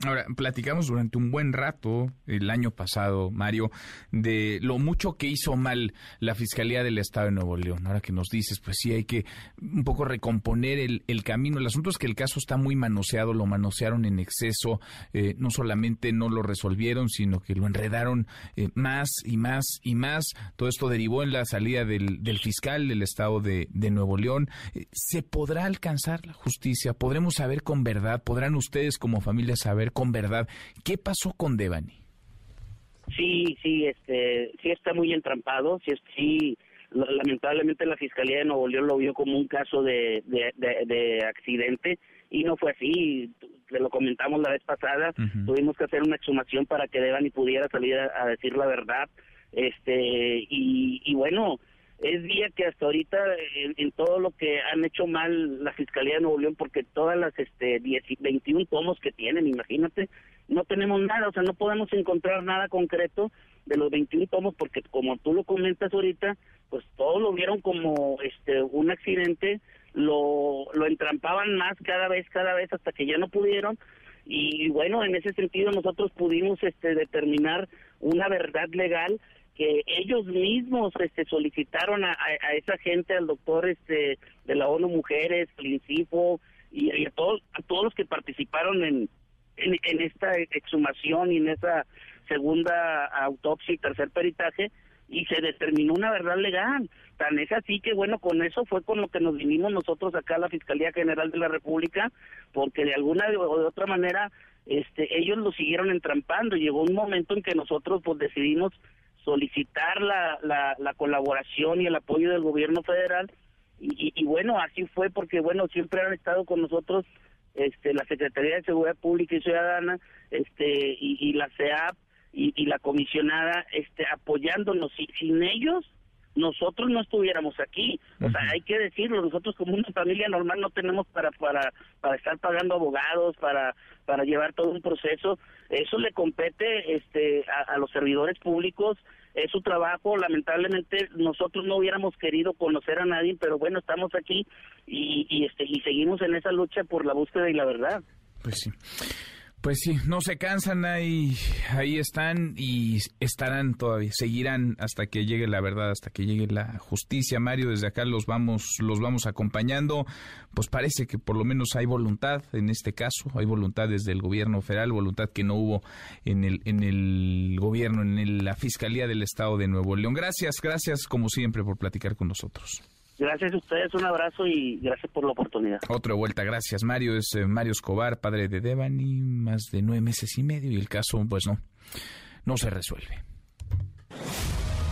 Ahora, platicamos durante un buen rato el año pasado, Mario, de lo mucho que hizo mal la Fiscalía del Estado de Nuevo León. Ahora que nos dices, pues sí, hay que un poco recomponer el, el camino. El asunto es que el caso está muy manoseado, lo manosearon en exceso, eh, no solamente no lo resolvieron, sino que lo enredaron eh, más y más y más. Todo esto derivó en la salida del, del fiscal del Estado de, de Nuevo León. Eh, ¿Se podrá alcanzar la justicia? ¿Podremos saber con verdad, podrán ustedes como familia saber con verdad qué pasó con Devani. Sí, sí, este, sí está muy entrampado, sí, sí, lamentablemente la Fiscalía de Nuevo León lo vio como un caso de, de, accidente y no fue así, le lo comentamos la vez pasada, tuvimos que hacer una exhumación para que Devani pudiera salir a, decir la verdad, este, y, y bueno, es día que hasta ahorita en, todo lo que han hecho mal la Fiscalía de Nuevo León, porque todas las este 10, 21 tomos que tienen, imagínate, no tenemos nada, o sea, no podemos encontrar nada concreto de los 21 tomos, porque como tú lo comentas ahorita, pues todos lo vieron como este un accidente, lo, lo entrampaban más cada vez, cada vez, hasta que ya no pudieron, y bueno, en ese sentido nosotros pudimos este determinar una verdad legal que ellos mismos este solicitaron a, esa gente al doctor este de la ONU Mujeres Principio y, a todos a todos los que participaron en, en, esta exhumación y en esa segunda autopsia y tercer peritaje y se determinó una verdad legal. Tan es así que, bueno, con eso fue con lo que nos vinimos nosotros acá a la Fiscalía General de la República, porque de alguna o de otra manera este ellos lo siguieron entrampando. Llegó un momento en que nosotros pues decidimos solicitar la, la, colaboración y el apoyo del gobierno federal y, bueno así fue porque bueno siempre han estado con nosotros este la Secretaría de Seguridad Pública y Ciudadana este y, la CEAP y, y la comisionada este, apoyándonos. Y sin ellos, nosotros no estuviéramos aquí. O sea, hay que decirlo, nosotros como una familia normal no tenemos para para para estar pagando abogados, para para llevar todo un proceso. Eso le compete este a, los servidores públicos, es su trabajo. Lamentablemente nosotros no hubiéramos querido conocer a nadie, pero bueno, estamos aquí y, y este y seguimos en esa lucha por la búsqueda y la verdad. Pues sí. Pues sí, no se cansan ahí, ahí están y estarán todavía, seguirán hasta que llegue la verdad, hasta que llegue la justicia. Mario, desde acá los vamos, los vamos acompañando. Pues parece que por lo menos hay voluntad en este caso, hay voluntad desde el gobierno federal, voluntad que no hubo en el, en el gobierno, en la fiscalía del estado de Nuevo León. Gracias, gracias como siempre por platicar con nosotros. Gracias a ustedes, un abrazo y gracias por la oportunidad. Otra vuelta, gracias Mario. Es eh, Mario Escobar, padre de Devani, más de nueve meses y medio y el caso, pues no, no se resuelve.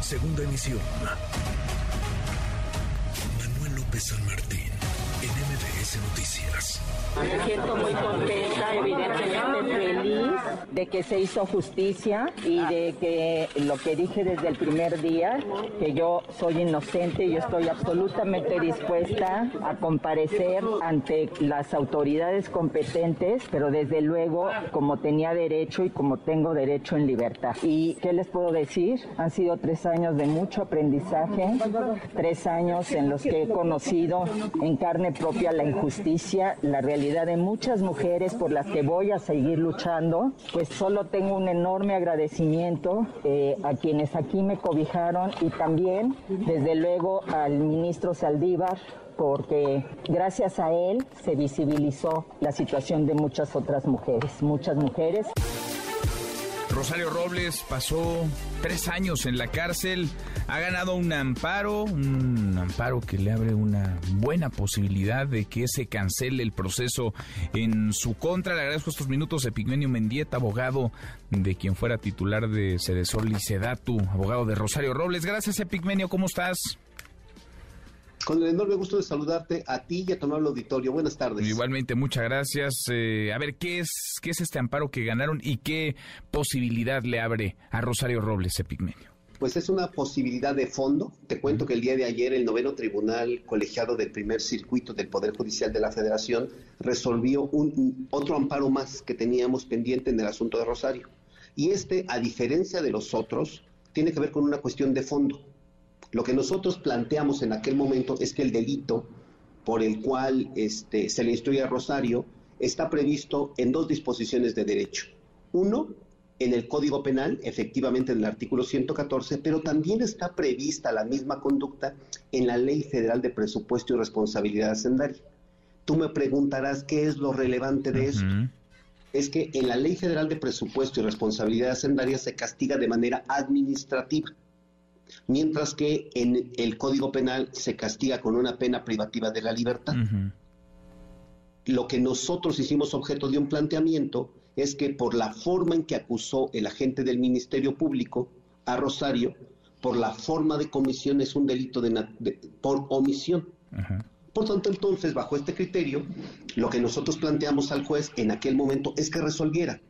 Segunda emisión. Manuel López en Noticias. Me siento muy contenta, evidentemente feliz de que se hizo justicia y de que lo que dije desde el primer día, que yo soy inocente y yo estoy absolutamente dispuesta a comparecer ante las autoridades competentes, pero desde luego como tenía derecho y como tengo derecho en libertad. ¿Y qué les puedo decir? Han sido tres años de mucho aprendizaje, tres años en los que he conocido en carne propia la injusticia, la realidad de muchas mujeres por las que voy a seguir luchando, pues solo tengo un enorme agradecimiento eh, a quienes aquí me cobijaron y también, desde luego, al ministro Saldívar, porque gracias a él se visibilizó la situación de muchas otras mujeres, muchas mujeres. Rosario Robles pasó tres años en la cárcel, ha ganado un amparo, un amparo que le abre una buena posibilidad de que se cancele el proceso en su contra. Le agradezco estos minutos de Pigmenio Mendieta, abogado de quien fuera titular de Cedesol y Sedatu, abogado de Rosario Robles. Gracias, Epigmenio, ¿cómo estás? Con el enorme gusto de saludarte a ti y a tu amable auditorio. Buenas tardes. Igualmente, muchas gracias. Eh, a ver, ¿qué es, ¿qué es este amparo que ganaron y qué posibilidad le abre a Rosario Robles Epigmenio? Pues es una posibilidad de fondo. Te cuento que el día de ayer el noveno tribunal colegiado del primer circuito del Poder Judicial de la Federación resolvió un, otro amparo más que teníamos pendiente en el asunto de Rosario. Y este, a diferencia de los otros, tiene que ver con una cuestión de fondo. Lo que nosotros planteamos en aquel momento es que el delito por el cual este, se le instruye a Rosario está previsto en dos disposiciones de derecho. Uno, en el Código Penal, efectivamente en el artículo 114, pero también está prevista la misma conducta en la Ley Federal de Presupuesto y Responsabilidad Hacendaria. Tú me preguntarás qué es lo relevante de esto. Es que en la Ley Federal de Presupuesto y Responsabilidad Hacendaria se castiga de manera administrativa mientras que en el Código Penal se castiga con una pena privativa de la libertad. Lo que nosotros hicimos objeto de un planteamiento es que por la forma en que acusó el agente del Ministerio Público a Rosario, por la forma de comisión es un delito de, por omisión. Por tanto, entonces, bajo este criterio, lo que nosotros planteamos al juez en aquel momento es que resolviera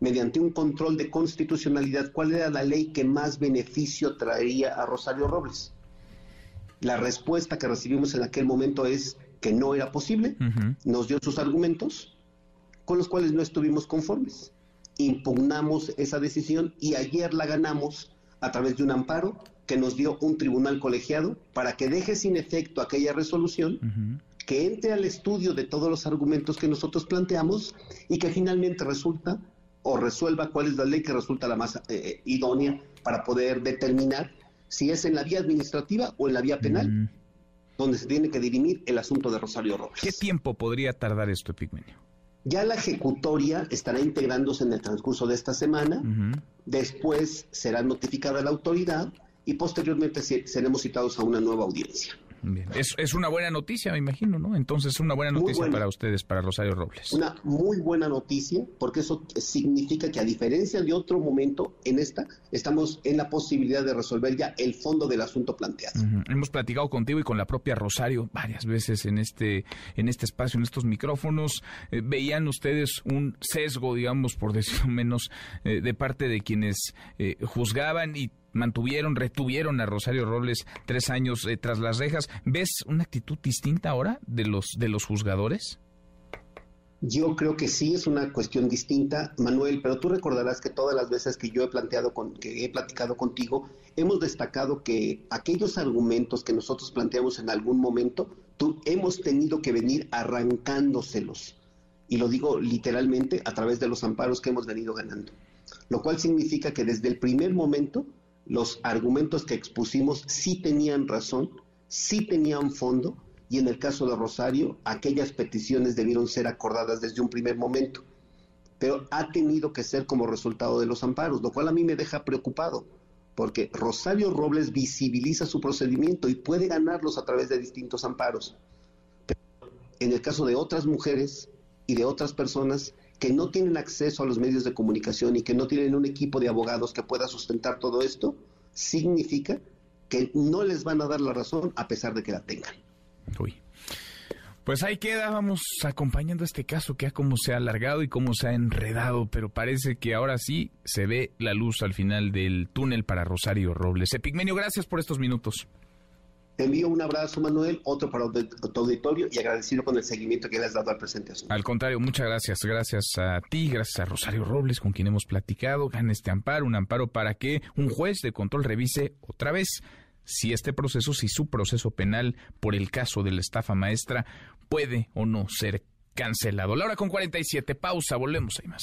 mediante un control de constitucionalidad, cuál era la ley que más beneficio traería a Rosario Robles. La respuesta que recibimos en aquel momento es que no era posible, nos dio sus argumentos, con los cuales no estuvimos conformes. Impugnamos esa decisión y ayer la ganamos a través de un amparo que nos dio un tribunal colegiado para que deje sin efecto aquella resolución, que entre al estudio de todos los argumentos que nosotros planteamos y que finalmente resulta o resuelva cuál es la ley que resulta la más eh, eh, idónea para poder determinar si es en la vía administrativa o en la vía penal, donde se tiene que dirimir el asunto de Rosario Robles. ¿Qué tiempo podría tardar esto, Epigmenio? Ya la ejecutoria estará integrándose en el transcurso de esta semana, después será notificada la autoridad y posteriormente seremos citados a una nueva audiencia. Es, es, una buena noticia, me imagino, ¿no? Entonces, es una buena noticia para ustedes, para Rosario Robles. Una muy buena noticia, porque eso significa que a diferencia de otro momento, en esta, estamos en la posibilidad de resolver ya el fondo del asunto planteado. Hemos platicado contigo y con la propia Rosario varias veces en este, en este espacio, en estos micrófonos. Eh, ¿Veían ustedes un sesgo, digamos, por decirlo menos, eh, de parte de quienes eh, juzgaban y mantuvieron, retuvieron a Rosario Robles tres años eh, tras las rejas. ¿Ves una actitud distinta ahora de los, de los juzgadores? Yo creo que sí es una cuestión distinta, Manuel, pero tú recordarás que todas las veces que yo he planteado con, que he platicado contigo, hemos destacado que aquellos argumentos que nosotros planteamos en algún momento, tú, hemos tenido que venir arrancándoselos. Y lo digo literalmente a través de los amparos que hemos venido ganando. Lo cual significa que desde el primer momento los argumentos que expusimos sí tenían razón, sí tenían fondo, y en el caso de Rosario, aquellas peticiones debieron ser acordadas desde un primer momento. Pero ha tenido que ser como resultado de los amparos, lo cual a mí me deja preocupado, porque Rosario Robles visibiliza su procedimiento y puede ganarlos a través de distintos amparos. Pero en el caso de otras mujeres y de otras personas, que no tienen acceso a los medios de comunicación y que no tienen un equipo de abogados que pueda sustentar todo esto, significa que no les van a dar la razón a pesar de que la tengan. Uy. Pues ahí queda, vamos acompañando este caso que ha como se ha alargado y cómo se ha enredado, pero parece que ahora sí se ve la luz al final del túnel para Rosario Robles. Epigmenio, gracias por estos minutos. Te envío un abrazo, Manuel, otro para tu auditorio y agradecido con el seguimiento que le has dado al presente asunto. Al contrario, muchas gracias. Gracias a ti, gracias a Rosario Robles, con quien hemos platicado. Gana este amparo, un amparo para que un juez de control revise otra vez si este proceso, si su proceso penal por el caso de la estafa maestra puede o no ser cancelado. La hora con 47, pausa, volvemos, hay más.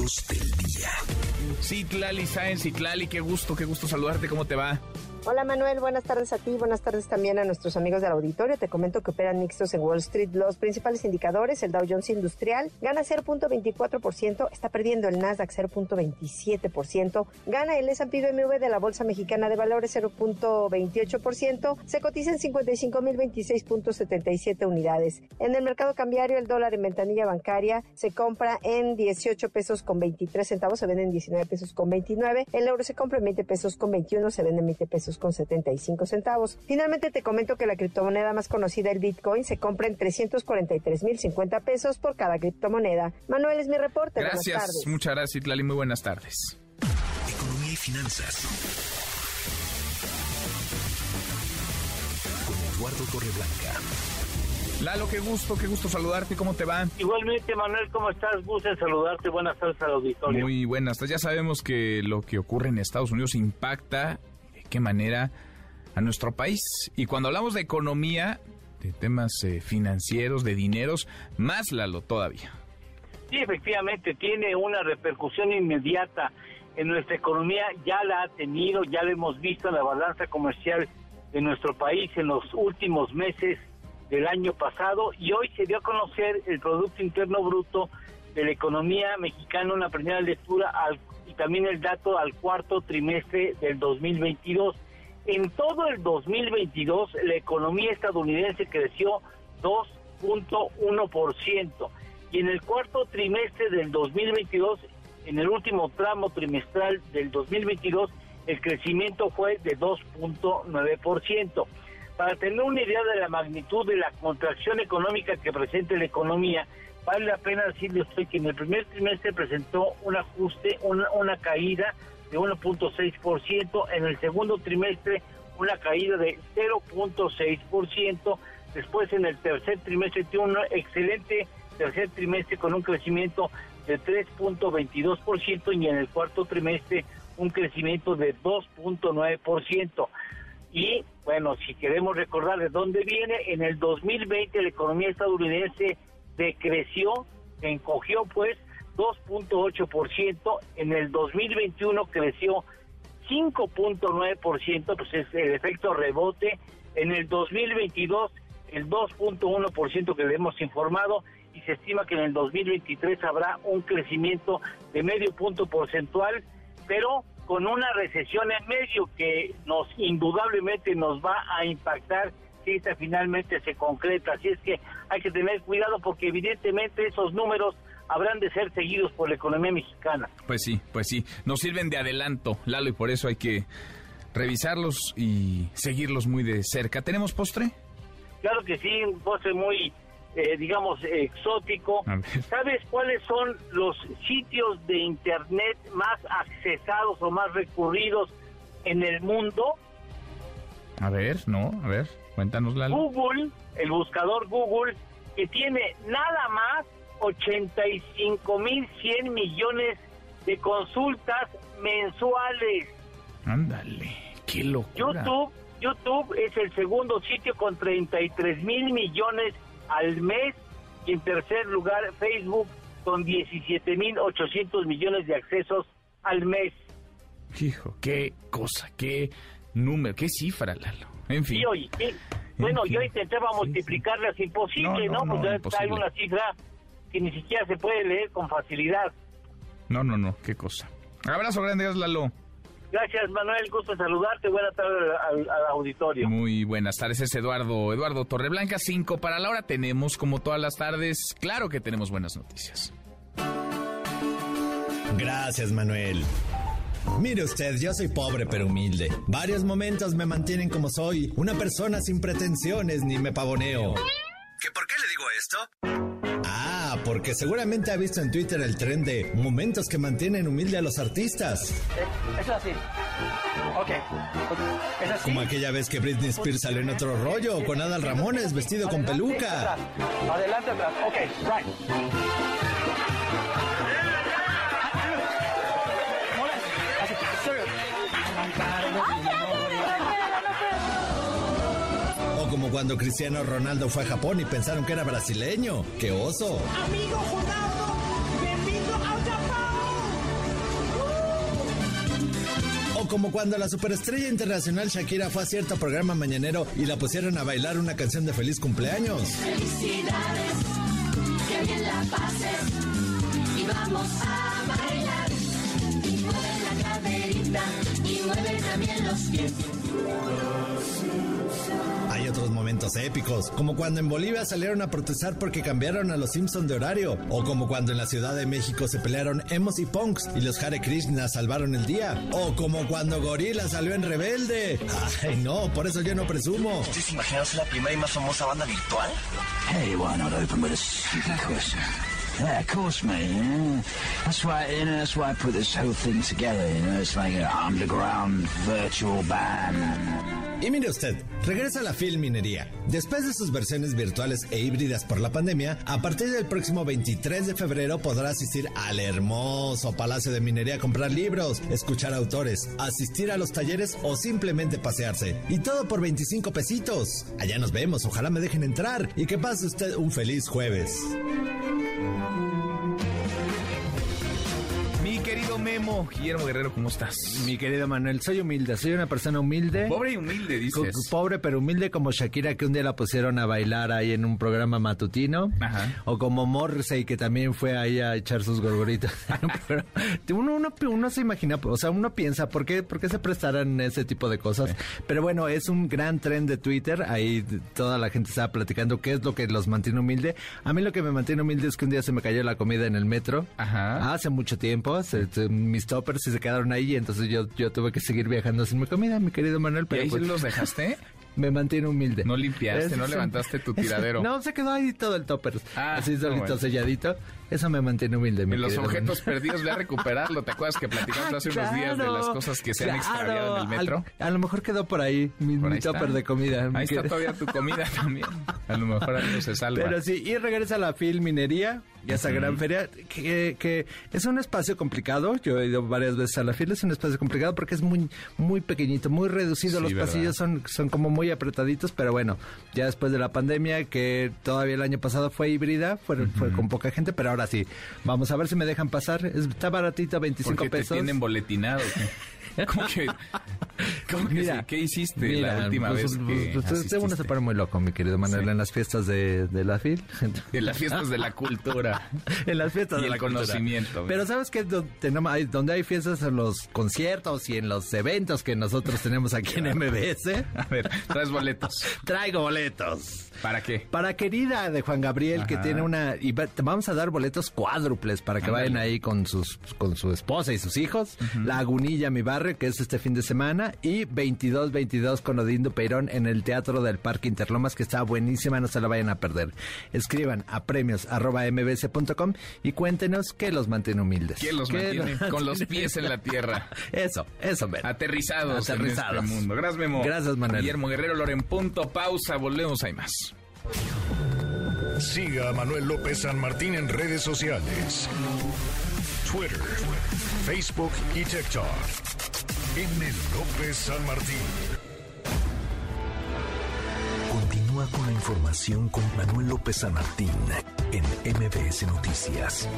del día. Citlali Sáenz, Citlali, qué gusto, qué gusto saludarte, ¿cómo te va? Hola Manuel, buenas tardes a ti, buenas tardes también a nuestros amigos del auditorio. Te comento que operan mixtos en Wall Street los principales indicadores. El Dow Jones Industrial gana 0.24%, está perdiendo el Nasdaq 0.27%, gana el S&P BMW de la Bolsa Mexicana de Valores 0.28%, se cotiza en 55.026.77 unidades. En el mercado cambiario el dólar en ventanilla bancaria se compra en 18 pesos con 23 centavos, se vende en 19 pesos con 29, el euro se compra en 20 pesos con 21, se vende en 20 pesos con 75 centavos. Finalmente te comento que la criptomoneda más conocida, el Bitcoin, se compra en 343 mil 50 pesos por cada criptomoneda. Manuel es mi reporte. Gracias, muchas gracias, Lali. Muy buenas tardes. Economía y finanzas. Con Eduardo Torreblanca. Lalo, qué gusto, qué gusto saludarte, ¿cómo te va? Igualmente, Manuel, ¿cómo estás? Gusto saludarte, buenas tardes al auditorio. Muy buenas, ya sabemos que lo que ocurre en Estados Unidos impacta qué manera a nuestro país. Y cuando hablamos de economía, de temas eh, financieros, de dineros, más Lalo todavía. Sí, efectivamente, tiene una repercusión inmediata en nuestra economía, ya la ha tenido, ya lo hemos visto en la balanza comercial de nuestro país en los últimos meses del año pasado y hoy se dio a conocer el Producto Interno Bruto de la economía mexicana, una primera lectura al y también el dato al cuarto trimestre del 2022. En todo el 2022 la economía estadounidense creció 2.1% y en el cuarto trimestre del 2022, en el último tramo trimestral del 2022, el crecimiento fue de 2.9%. Para tener una idea de la magnitud de la contracción económica que presenta la economía, vale la pena decirle a usted que en el primer trimestre presentó un ajuste, una, caída de 1.6%, en el segundo trimestre una caída de 0.6%, después en el tercer trimestre tiene un excelente tercer trimestre con un crecimiento de 3.22% y en el cuarto trimestre un crecimiento de 2.9%. Y bueno, si queremos recordar de dónde viene, en el 2020 la economía estadounidense decreció, encogió pues 2.8%, en el 2021 creció 5.9%, pues es el efecto rebote, en el 2022 el 2.1% que le hemos informado y se estima que en el 2023 habrá un crecimiento de medio punto porcentual, pero con una recesión en medio que nos indudablemente nos va a impactar si esta finalmente se concreta. Así es que hay que tener cuidado porque evidentemente esos números habrán de ser seguidos por la economía mexicana. Pues sí, pues sí, nos sirven de adelanto, Lalo, y por eso hay que revisarlos y seguirlos muy de cerca. ¿Tenemos postre? Claro que sí, un postre muy eh, digamos, exótico. ¿Sabes cuáles son los sitios de Internet más accesados o más recurridos en el mundo? A ver, no, a ver, cuéntanos la... Google, el buscador Google, que tiene nada más 85.100 millones de consultas mensuales. Ándale, qué locura. YouTube, YouTube es el segundo sitio con 33 mil millones al mes y en tercer lugar Facebook con 17.800 millones de accesos al mes. Hijo, qué cosa, qué número, qué cifra, Lalo. En fin. bueno, yo intentaba multiplicarlas, imposible, ¿no? Pues hay una cifra que ni siquiera se puede leer con facilidad. No, no, no, qué cosa. Abrazo grande, Lalo. Gracias, Manuel. Gusto saludarte. Buenas tardes al, auditorio. Muy buenas tardes. Es Eduardo, Eduardo Torreblanca, 5 para la hora. Tenemos, como todas las tardes, claro que tenemos buenas noticias. Gracias, Manuel. Mire usted, yo soy pobre pero humilde. Varios momentos me mantienen como soy, una persona sin pretensiones ni me pavoneo. ¿Qué por qué le digo esto? Ah, porque seguramente ha visto en Twitter el tren de momentos que mantienen humilde a los artistas. Es así. Ok. Es así. Como aquella vez que Britney Spears salió en otro rollo con Adal Ramones vestido con peluca. Adelante atrás. Ok, right. Como cuando Cristiano Ronaldo fue a Japón y pensaron que era brasileño. ¡Qué oso! Amigo Ronaldo, bienvenido a Japón. O como cuando la superestrella internacional Shakira fue a cierto programa mañanero y la pusieron a bailar una canción de feliz cumpleaños. Felicidades, que bien la pases y vamos a bailar. Y mueve la caderita y mueve también los pies. Momentos épicos, como cuando en Bolivia salieron a protestar porque cambiaron a los Simpsons de horario, o como cuando en la Ciudad de México se pelearon emos y punks y los Hare Krishna salvaron el día, o como cuando Gorila salió en Rebelde. Ay, no, por eso yo no presumo. ¿Ustedes se imaginan la primera y más famosa banda virtual? Hey, why not open of course, mate. That's why, you know, that's why I put this whole thing together. You know, it's like an underground virtual band. Y mire usted, regresa a la Filminería. Después de sus versiones virtuales e híbridas por la pandemia, a partir del próximo 23 de febrero podrá asistir al hermoso Palacio de Minería a comprar libros, escuchar autores, asistir a los talleres o simplemente pasearse. Y todo por 25 pesitos. Allá nos vemos, ojalá me dejen entrar y que pase usted un feliz jueves. Memo. Guillermo Guerrero, ¿cómo estás? Mi querido Manuel, soy humilde, soy una persona humilde. Pobre y humilde, dices. Pobre pero humilde como Shakira que un día la pusieron a bailar ahí en un programa matutino. Ajá. O como Morrissey que también fue ahí a echar sus gorgoritos. uno, uno, uno, se imagina, o sea, uno piensa, ¿por qué, por qué se prestarán ese tipo de cosas? Pero bueno, es un gran tren de Twitter. Ahí toda la gente estaba platicando qué es lo que los mantiene humilde. A mí lo que me mantiene humilde es que un día se me cayó la comida en el metro. Ajá. Hace mucho tiempo. Se, mis toppers se quedaron ahí y entonces yo, yo tuve que seguir viajando sin mi comida, mi querido Manuel. Pero ¿Y ahí pues, los dejaste? me mantiene humilde. No limpiaste, no levantaste tu tiradero. no, se quedó ahí todo el topper. Ah, así solito selladito. Eso me mantiene humilde, mi los objetos perdidos, ve a recuperarlo. ¿Te acuerdas que platicamos hace unos días de las cosas que se han Claro, extraviado en el metro? al- a lo mejor quedó por ahí mi, Por mi ahí tupper de comida. mi Ahí está todavía tu comida también. A lo mejor algo se salva. Pero sí, y regresa a la Filminería y a esa Ujú. gran feria, que, que es un espacio complicado. Yo he ido varias veces a la fila, es un espacio complicado porque es muy muy pequeñito, muy reducido. Sí, Los ¿verdad? pasillos son, son como muy apretaditos, pero bueno, ya después de la pandemia, que todavía el año pasado fue híbrida, fue, fue con poca gente, pero ahora sí. Vamos a ver si me dejan pasar. Es- Está baratito, 25 ¿Por qué te pesos. tienen boletinado? ¿Cómo que, cómo que Mira, sí? ¿Qué hiciste Mira, la última pues, vez que pues, uno se pone muy loco, mi querido Manuel, Sí. en las fiestas de, de la FIL. En las fiestas de la cultura. en las fiestas Y de el la cultura. conocimiento. Pero ¿sabes hay- donde hay fiestas en los conciertos y en los eventos que nosotros tenemos aquí en MBS. A ver, traes boletos. Traigo boletos. ¿Para qué? Para querida de Juan Gabriel, que Ajá. tiene una... Y va- te vamos a dar boletos cuádruples para que Ándale. vayan ahí con sus con su esposa y sus hijos. La Agunilla, mi barrio, que es este fin de semana. Y 22-22 con Odindo Peirón en el Teatro del Parque Interlomas, que está buenísima, no se la vayan a perder. Escriban a premios arroba mbs.com y cuéntenos qué los mantiene humildes. ¿Quién los ¿Qué mantiene los con los pies en la tierra? Eso, eso, mero. Aterrizados, Aterrizados. en este mundo. Gracias, Memo. Gracias, Manuel. Guillermo Guerrero, Loren Punto. Pausa, volvemos, hay más. Siga a Manuel López San Martín en redes sociales. Twitter, Facebook y TikTok. M. López San Martín. Continúa con la información con Manuel López San Martín en MBS Noticias.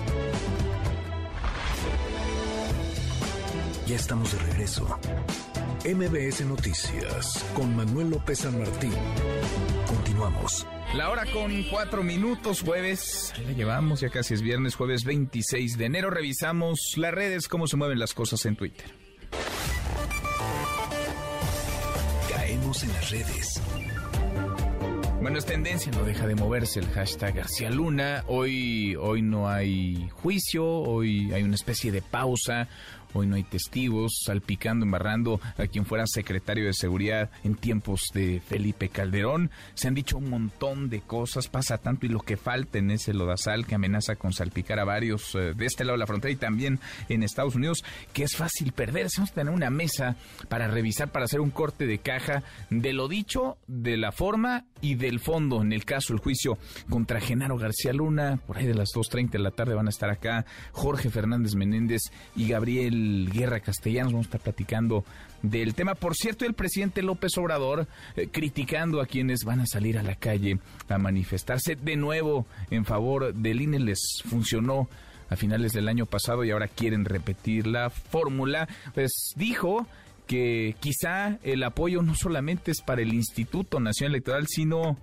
Ya estamos de regreso. MBS Noticias con Manuel López San Martín. Continuamos. La hora con cuatro minutos, jueves. Ahí la llevamos, ya casi es viernes, jueves 26 de enero. Revisamos las redes, cómo se mueven las cosas en Twitter. Caemos en las redes. Bueno, es tendencia, no deja de moverse el hashtag García Luna. Hoy, hoy no hay juicio, hoy hay una especie de pausa. Hoy no hay testigos, salpicando, embarrando a quien fuera secretario de seguridad en tiempos de Felipe Calderón. Se han dicho un montón de cosas, pasa tanto y lo que falta en ese lodazal que amenaza con salpicar a varios eh, de este lado de la frontera y también en Estados Unidos, que es fácil perderse. Vamos a tener una mesa para revisar, para hacer un corte de caja de lo dicho, de la forma y del fondo. En el caso, el juicio contra Genaro García Luna, por ahí de las 2.30 de la tarde van a estar acá Jorge Fernández Menéndez y Gabriel Guerra Castellanos. Vamos a estar platicando del tema. Por cierto, el presidente López Obrador eh, criticando a quienes van a salir a la calle a manifestarse de nuevo en favor del INE. Les funcionó a finales del año pasado y ahora quieren repetir la fórmula. Pues dijo que quizá el apoyo no solamente es para el Instituto Nacional Electoral, sino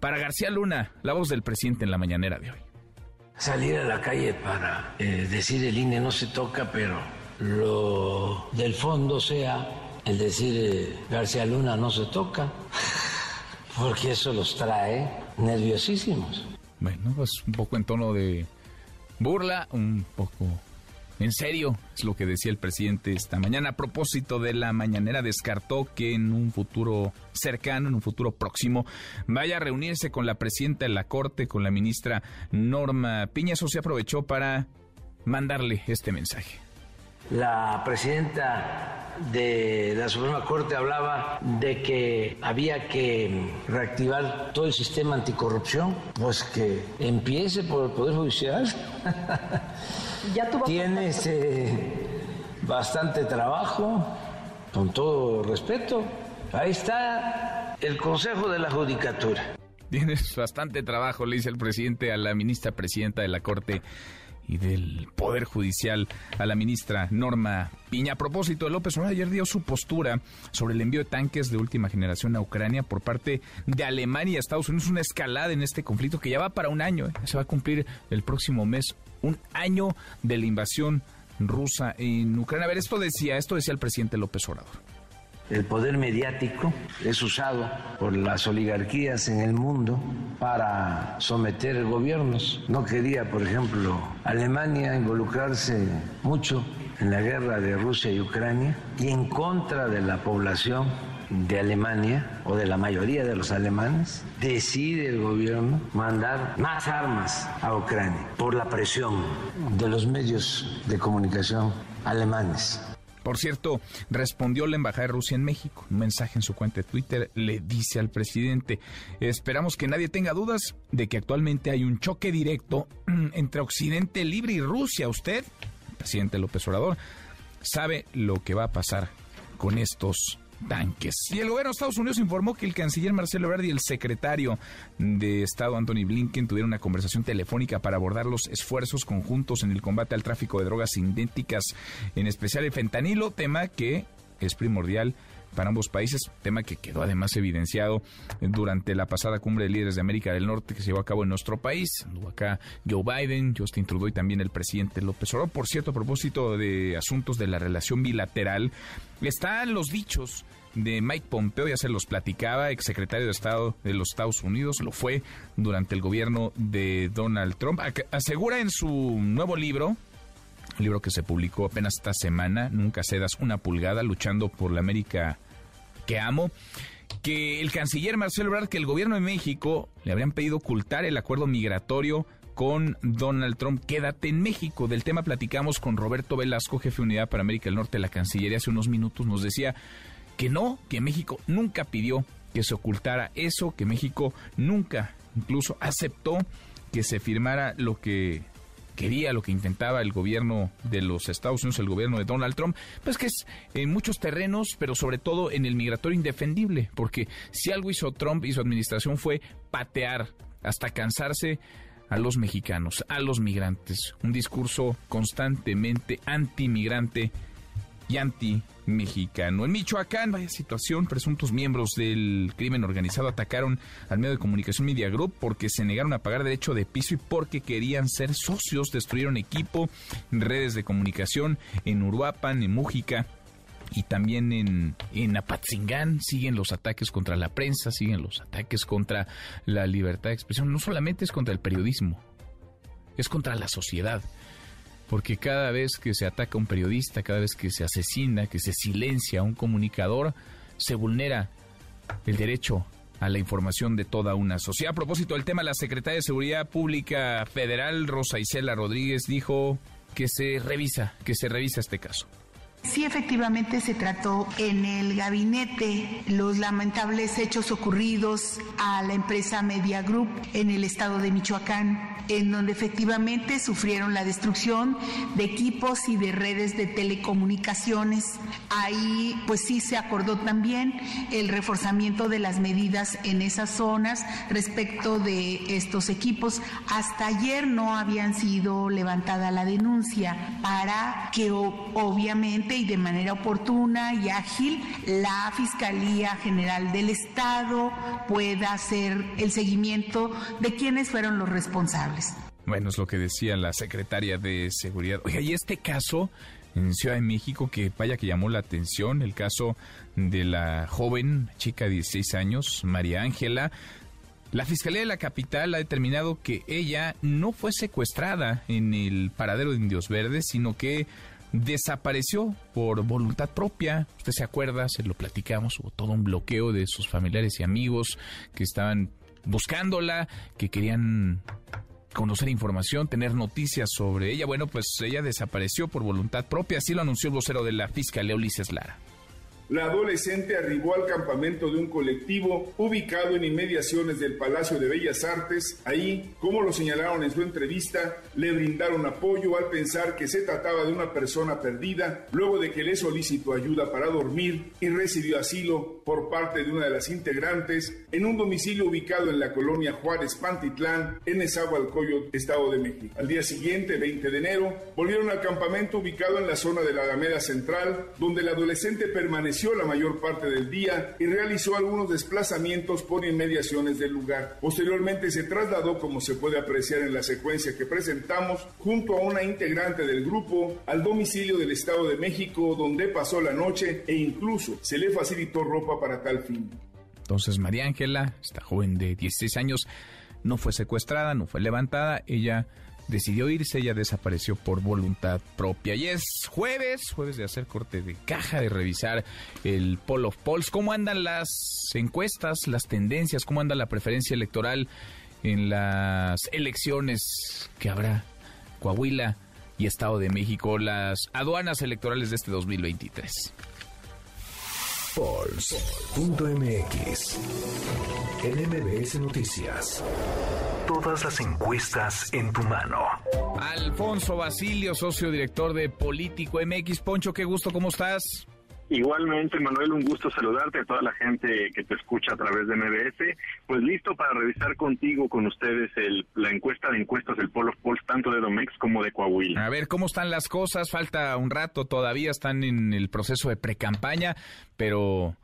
para García Luna, la voz del presidente en la mañanera de hoy. salir a la calle para eh, decir el INE no se toca, pero lo del fondo sea el decir eh, García Luna no se toca, porque eso los trae nerviosísimos. Bueno, pues un poco en tono de burla, un poco en serio, es lo que decía el presidente esta mañana. A propósito de la mañanera, descartó que en un futuro cercano, en un futuro próximo, vaya a reunirse con la presidenta de la Corte, con la ministra Norma Piña. Se aprovechó para mandarle este mensaje. La presidenta de la Suprema Corte hablaba de que había que reactivar todo el sistema anticorrupción, pues que empiece por el Poder Judicial. Ya tuvo Tiene este, bastante trabajo, con todo respeto. Ahí está el Consejo de la Judicatura. Tienes bastante trabajo, le dice el presidente a la ministra presidenta de la Corte y del Poder Judicial, a la ministra Norma Piña. A propósito, López Obrador ayer dio su postura sobre el envío de tanques de última generación a Ucrania por parte de Alemania y Estados Unidos. Una escalada en este conflicto que ya va para un año. ¿eh? Se va a cumplir el próximo mes un año de la invasión rusa en Ucrania. A ver, esto decía, esto decía el presidente López Obrador. El poder mediático es usado por las oligarquías en el mundo para someter gobiernos. No quería, por ejemplo, Alemania involucrarse mucho en la guerra de Rusia y Ucrania y en contra de la población de Alemania o de la mayoría de los alemanes, decide el gobierno mandar más armas a Ucrania por la presión de los medios de comunicación alemanes. Por cierto, respondió la Embajada de Rusia en México. Un mensaje en su cuenta de Twitter le dice al presidente, esperamos que nadie tenga dudas de que actualmente hay un choque directo entre Occidente Libre y Rusia. Usted, presidente López Obrador, sabe lo que va a pasar con estos Y el gobierno de Estados Unidos informó que el canciller Marcelo Ebrard y el secretario de Estado Anthony Blinken tuvieron una conversación telefónica para abordar los esfuerzos conjuntos en el combate al tráfico de drogas sintéticas, en especial el fentanilo, tema que es primordial para ambos países, tema que quedó además evidenciado durante la pasada cumbre de líderes de América del Norte que se llevó a cabo en nuestro país. Anduvo acá Joe Biden, Justin Trudeau y también el presidente López Obrador. Por cierto, a propósito de asuntos de la relación bilateral, están los dichos de Mike Pompeo, ya se los platicaba, exsecretario de Estado de los Estados Unidos, lo fue durante el gobierno de Donald Trump. Asegura en su nuevo libro, un libro que se publicó apenas esta semana, Nunca cedas una pulgada, luchando por la América que amo, que el canciller Marcelo Ebrard, que el gobierno de México le habrían pedido ocultar el acuerdo migratorio con Donald Trump. Quédate en México. Del tema platicamos con Roberto Velasco, jefe de unidad para América del Norte de la Cancillería, hace unos minutos. Nos decía que no, que México nunca pidió que se ocultara eso, que México nunca incluso aceptó que se firmara lo que quería, lo que intentaba el gobierno de los Estados Unidos, el gobierno de Donald Trump, pues que es en muchos terrenos, pero sobre todo en el migratorio indefendible, porque si algo hizo Trump y su administración fue patear hasta cansarse a los mexicanos, a los migrantes, un discurso constantemente antimigrante y anti-mexicano. En Michoacán, vaya situación, presuntos miembros del crimen organizado atacaron al medio de comunicación Media Group porque se negaron a pagar derecho de piso y porque querían ser socios, destruyeron equipo, redes de comunicación en Uruapan, en Mújica y también en, en Apatzingán siguen los ataques contra la prensa, siguen los ataques contra la libertad de expresión. No solamente es contra el periodismo, es contra la sociedad porque cada vez que se ataca a un periodista, cada vez que se asesina, que se silencia a un comunicador, se vulnera el derecho a la información de toda una sociedad. A propósito del tema, la secretaria de Seguridad Pública Federal, Rosa Isela Rodríguez, dijo que se revisa, que se revisa este caso. Sí, efectivamente se trató en el gabinete los lamentables hechos ocurridos a la empresa Media Group en el estado de Michoacán en donde efectivamente sufrieron la destrucción de equipos y de redes de telecomunicaciones. Ahí pues sí se acordó también el reforzamiento de las medidas en esas zonas respecto de estos equipos. Hasta ayer no habían sido levantada la denuncia para que obviamente y de manera oportuna y ágil la Fiscalía General del Estado pueda hacer el seguimiento de quiénes fueron los responsables. Bueno, es lo que decía la secretaria de Seguridad. Oiga, y este caso en Ciudad de México que vaya que llamó la atención, el caso de la joven chica de 16 años, María Ángela. La Fiscalía de la capital ha determinado que ella no fue secuestrada en el paradero de Indios Verdes, sino que desapareció por voluntad propia. Usted se acuerda, se lo platicamos, hubo todo un bloqueo de sus familiares y amigos que estaban buscándola, que querían conocer información, tener noticias sobre ella. Bueno, pues ella desapareció por voluntad propia, así lo anunció el vocero de la Fiscalía Ulises Lara. La adolescente arribó al campamento de un colectivo ubicado en inmediaciones del Palacio de Bellas Artes. Ahí, como lo señalaron en su entrevista, le brindaron apoyo al pensar que se trataba de una persona perdida, luego de que le solicitó ayuda para dormir y recibió asilo por parte de una de las integrantes en un domicilio ubicado en la colonia Juárez Pantitlán, en Esahualcoyot, Estado de México. Al día siguiente, 20 de enero, volvieron al campamento ubicado en la zona de la Alameda Central, donde la adolescente permaneció la mayor parte del día y realizó algunos desplazamientos por inmediaciones del lugar. Posteriormente se trasladó, como se puede apreciar en la secuencia que presentamos, junto a una integrante del grupo al domicilio del Estado de México, donde pasó la noche e incluso se le facilitó ropa para tal fin. Entonces María Ángela, esta joven de 16 años, no fue secuestrada, no fue levantada, ella decidió irse, ella desapareció por voluntad propia. Y es jueves, jueves de hacer corte de caja, de revisar el poll of polls, cómo andan las encuestas, las tendencias, cómo anda la preferencia electoral en las elecciones que habrá Coahuila y Estado de México, las aduanas electorales de este 2023. Polls.mx NMBS Noticias. Todas las encuestas en tu mano. Alfonso Basilio, socio director de Político MX. Poncho, qué gusto, ¿cómo estás? Igualmente, Manuel, un gusto saludarte a toda la gente que te escucha a través de MBS. Pues listo para revisar contigo, con ustedes, el, la encuesta de encuestas del Polo Polls, tanto de Domex como de Coahuila. A ver, ¿cómo están las cosas? Falta un rato todavía, están en el proceso de precampaña, pero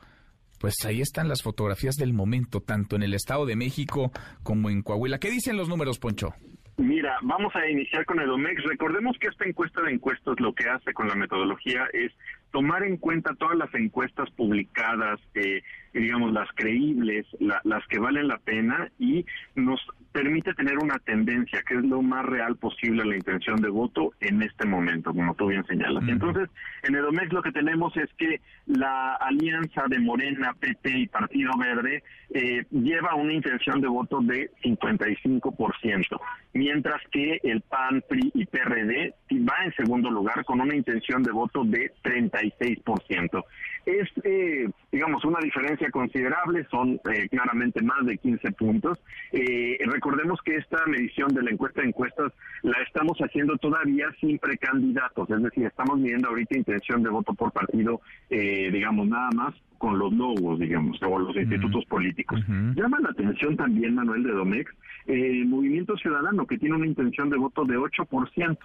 pues ahí están las fotografías del momento, tanto en el Estado de México como en Coahuila. ¿Qué dicen los números, Poncho? Mira, vamos a iniciar con el Domex. Recordemos que esta encuesta de encuestas lo que hace con la metodología es tomar en cuenta todas las encuestas publicadas, eh, digamos, las creíbles, las que valen la pena y nos permite tener una tendencia, que es lo más real posible la intención de voto en este momento, como tú bien señalas. Entonces, en Edomex lo que tenemos es que la alianza de Morena, PT y Partido Verde eh, lleva una intención de voto de 55%, mientras que el PAN, PRI y PRD va en segundo lugar con una intención de voto de 36%. Es, eh, digamos, una diferencia considerable, son eh, claramente más de 15 puntos. Eh, recordemos que esta medición de la encuesta de encuestas la estamos haciendo todavía sin precandidatos, es decir, estamos midiendo ahorita intención de voto por partido, digamos, nada más con los logos, digamos, o los institutos políticos. Llama la atención también, Manuel de Domex, el Movimiento Ciudadano, que tiene una intención de voto de 8%.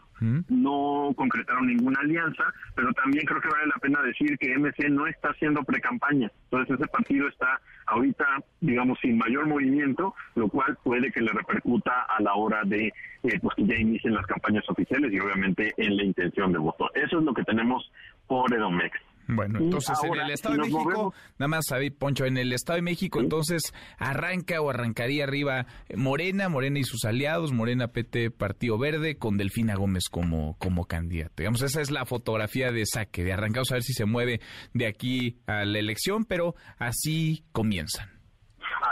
No concretaron ninguna alianza, pero también creo que vale la pena decir que MC no está haciendo precampaña. Entonces ese partido está ahorita, digamos, sin mayor movimiento, lo cual puede que le repercuta a la hora de eh, pues que ya inicien las campañas oficiales y obviamente en la intención de voto. Eso es lo que tenemos por Edomex. Bueno, entonces en el Estado de México, nada más, David Poncho, en el Estado de México, entonces arranca o arrancaría arriba Morena, Morena y sus aliados, Morena PT Partido Verde, con Delfina Gómez como, como candidato. Digamos, esa es la fotografía de saque, de arrancados a ver si se mueve de aquí a la elección, pero así comienzan.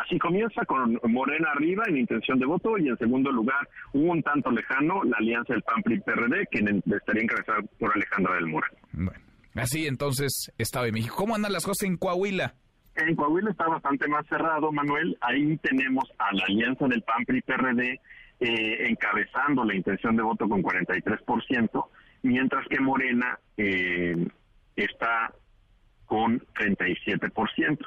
Así comienza con Morena arriba en intención de voto y en segundo lugar, un tanto lejano, la alianza del PAN-PRI-PRD, quien estaría encabezada por Alejandra del Mora. Bueno. Así entonces, Estado de México. ¿Cómo andan las cosas en Coahuila? En Coahuila está bastante más cerrado, Manuel. Ahí tenemos a la alianza del PAN-PRI-PRD eh, encabezando la intención de voto con 43%, mientras que Morena eh, está con 37%.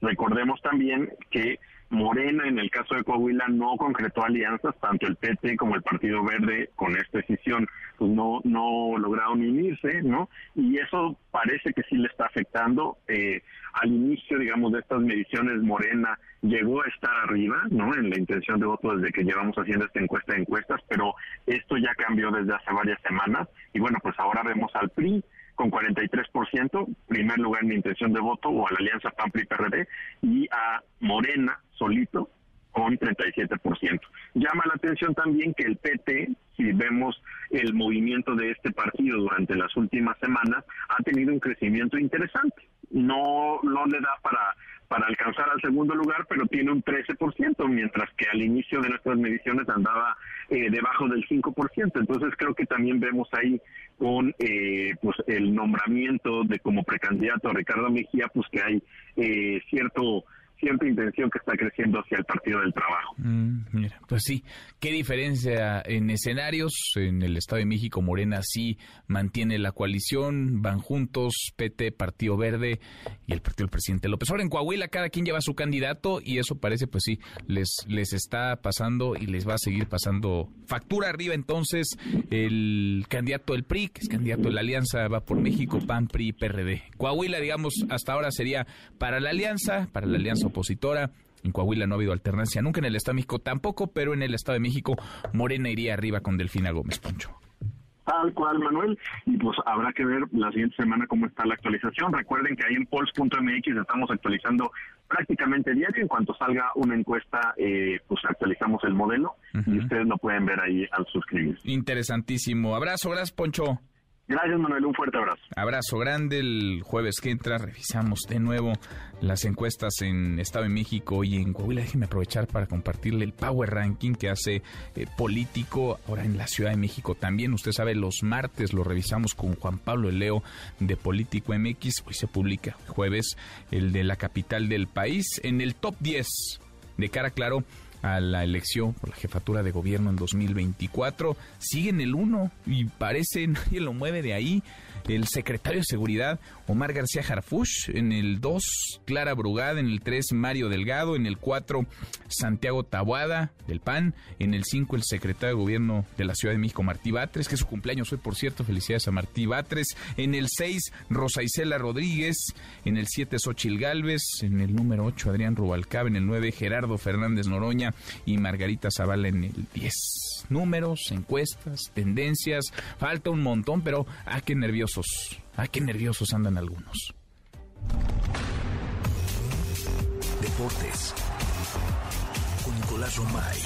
Recordemos también que Morena, en el caso de Coahuila, no concretó alianzas, tanto el PT como el Partido Verde con esta decisión pues no, no lograron unirse, ¿no? Y eso parece que sí le está afectando. Eh, al inicio, digamos, de estas mediciones, Morena llegó a estar arriba, ¿no? En la intención de voto desde que llevamos haciendo esta encuesta de encuestas, pero esto ya cambió desde hace varias semanas. Y bueno, pues ahora vemos al PRI con 43%, primer lugar en intención de voto, o a la alianza PAN-PRI-PRD, y a Morena solito con 37%. Llama la atención también que el PT, si vemos el movimiento de este partido durante las últimas semanas, ha tenido un crecimiento interesante. No, no le da para para alcanzar al segundo lugar, pero tiene un 13%, mientras que al inicio de nuestras mediciones andaba eh, debajo del 5%. Entonces creo que también vemos ahí con eh, pues el nombramiento de como precandidato a Ricardo Mejía, pues que hay eh, cierto cierta intención que está creciendo hacia el Partido del Trabajo. Mm, mira, pues sí, qué diferencia en escenarios. En el Estado de México, Morena sí mantiene la coalición, van juntos, PT, Partido Verde y el Partido del Presidente López. Ahora en Coahuila cada quien lleva su candidato y eso parece, pues sí, les, les está pasando y les va a seguir pasando factura arriba. Entonces, el candidato del PRI, que es candidato de la Alianza, va por México, PAN, PRI, PRD. Coahuila, digamos, hasta ahora sería para la Alianza, para la Alianza opositora. En Coahuila no ha habido alternancia nunca, en el Estado de México tampoco, pero en el Estado de México Morena iría arriba con Delfina Gómez Poncho. Tal cual, Manuel. Y pues habrá que ver la siguiente semana cómo está la actualización. Recuerden que ahí en polls.mx estamos actualizando prácticamente diario. En cuanto salga una encuesta, eh, pues actualizamos el modelo y ustedes lo pueden ver ahí al suscribirse. Interesantísimo. Abrazo, gracias, Poncho. Gracias, Manuel. Un fuerte abrazo. Abrazo grande. El jueves que entra revisamos de nuevo las encuestas en Estado de México y en Coahuila. Déjenme aprovechar para compartirle el Power Ranking que hace eh, Político ahora en la Ciudad de México también. Usted sabe, los martes lo revisamos con Juan Pablo Leo de Político MX. Hoy se publica jueves el de la capital del país en el top 10 de cara claro a la elección por la jefatura de gobierno en 2024. Sigue en el 1 y parece nadie lo mueve de ahí. El secretario de Seguridad, Omar García Harfush. En el 2, Clara Brugada. En el 3, Mario Delgado. En el 4, Santiago Tabuada, del PAN. En el 5, el secretario de Gobierno de la Ciudad de México, Martí Batres, que es su cumpleaños hoy, por cierto. Felicidades a Martí Batres. En el 6, Rosa Isela Rodríguez. En el 7, Xochil Gálvez. En el número 8, Adrián Rubalcaba. En el 9, Gerardo Fernández Noroña. Y Margarita Zavala en el 10. Números, encuestas, tendencias. Falta un montón, pero ah, qué nerviosos. Ah, qué nerviosos andan algunos. Deportes. Con Nicolás Romay.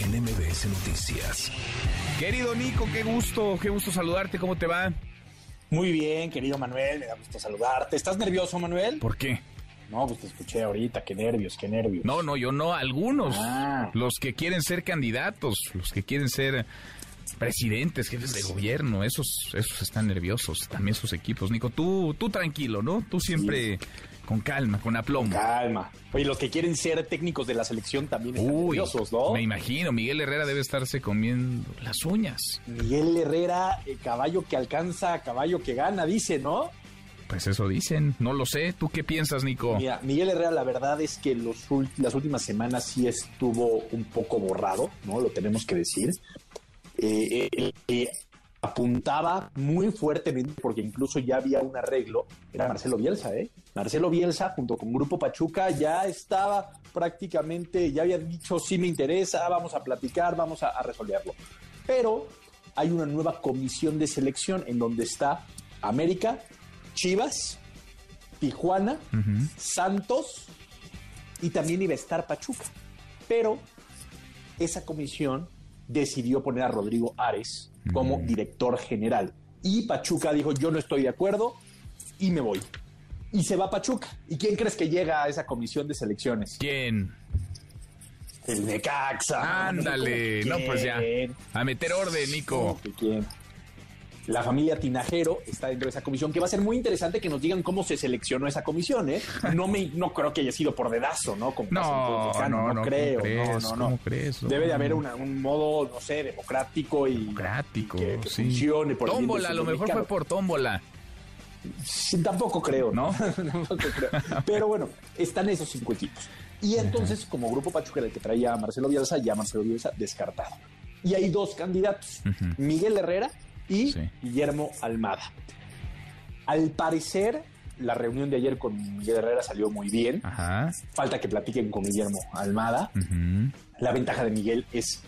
En MBS Noticias. Querido Nico, qué gusto, qué gusto saludarte. ¿Cómo te va? Muy bien, querido Manuel, me da gusto saludarte. ¿Estás nervioso, Manuel? ¿Por qué? No, pues te escuché ahorita, qué nervios, qué nervios. No, no, yo no, algunos. Ah. Los que quieren ser candidatos, los que quieren ser presidentes, jefes de gobierno, esos, esos están nerviosos, también sus equipos. Nico, tú, tú tranquilo, ¿no? Tú siempre con calma, con aplomo. Calma. Oye, los que quieren ser técnicos de la selección también están Uy, nerviosos, ¿no? me imagino, Miguel Herrera debe estarse comiendo las uñas. Miguel Herrera, eh, caballo que alcanza, caballo que gana, dice, ¿no? Pues eso dicen, no lo sé. ¿Tú qué piensas, Nico? Mira, Miguel Herrera, la verdad es que los las últimas semanas sí estuvo un poco borrado, ¿no? Lo tenemos que decir. Eh, eh, eh, apuntaba muy fuertemente, porque incluso ya había un arreglo, era Marcelo Bielsa, ¿eh? Marcelo Bielsa, junto con Grupo Pachuca, ya estaba prácticamente, ya había dicho, sí me interesa, vamos a platicar, vamos a resolverlo. Pero hay una nueva comisión de selección en donde está América, Chivas, Tijuana, Santos y también iba a estar Pachuca. Pero esa comisión decidió poner a Rodrigo Ares como director general. Y Pachuca dijo, yo no estoy de acuerdo y me voy. Y se va Pachuca. ¿Y quién crees que llega a esa comisión de selecciones? ¿Quién? El Necaxa. Ándale, no, pues ya. A meter orden, Nico. ¿De quién? La familia Tinajero está dentro de esa comisión, que va a ser muy interesante que nos digan cómo se seleccionó esa comisión, ¿eh? No me, no creo que haya sido por dedazo, ¿no? Como No, no, no, creo, ¿cómo crees? no, no, no. ¿Cómo crees? No. Debe de haber una- un modo, no sé, democrático y Democrático, que, que sí. funcione por Tómbola, a lo mejor fue por tómbola. Sí, tampoco creo, ¿no? Tampoco creo. Pero bueno, están esos cinco equipos. Y entonces, como grupo Pachuca era el que traía a Marcelo Bielsa, ya Marcelo Bielsa descartado. Y hay dos candidatos, Miguel Herrera y Guillermo Almada. Al parecer, la reunión de ayer con Miguel Herrera salió muy bien. Falta que platiquen con Guillermo Almada. La ventaja de Miguel es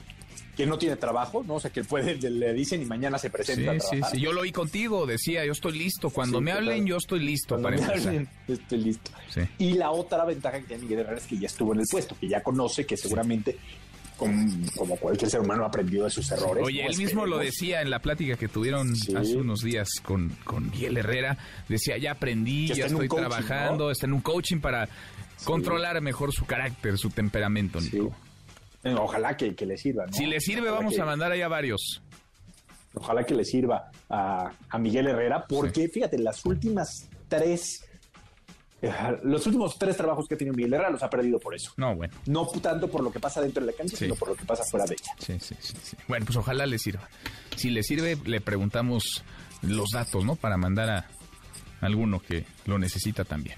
que no tiene trabajo, ¿no? O sea, que puede, le dicen y mañana se presenta a Sí, sí, trabajar. sí. Yo lo oí contigo, decía, yo estoy listo. Cuando Sí, me hablen, yo estoy listo Cuando para me empezar. hablen, estoy listo. Sí. Y la otra ventaja que tiene Miguel Herrera es que ya estuvo en el puesto, que ya conoce, que seguramente, com- como cualquier ser humano, ha aprendido de sus errores. Oye, ¿no? él mismo lo decía en la plática que tuvieron hace unos días con, con Miguel Herrera. Decía, ya aprendí, ya estoy coaching, trabajando, ¿no? está en un coaching para controlar mejor su carácter, su temperamento, Nico. Eh, Ojalá que, que le sirva, ¿no? Si le sirve, Ojalá vamos que- a mandar allá varios. Ojalá que le sirva a, a Miguel Herrera, porque fíjate, las últimas tres. Los últimos tres trabajos que ha tenido Miguel Herrera los ha perdido por eso. No, bueno. No tanto por lo que pasa dentro de la cancha, Sí. sino por lo que pasa fuera de ella. Sí, sí, sí, sí. Bueno, pues ojalá le sirva. Si le sirve, le preguntamos los datos, ¿no? Para mandar a alguno que lo necesita también.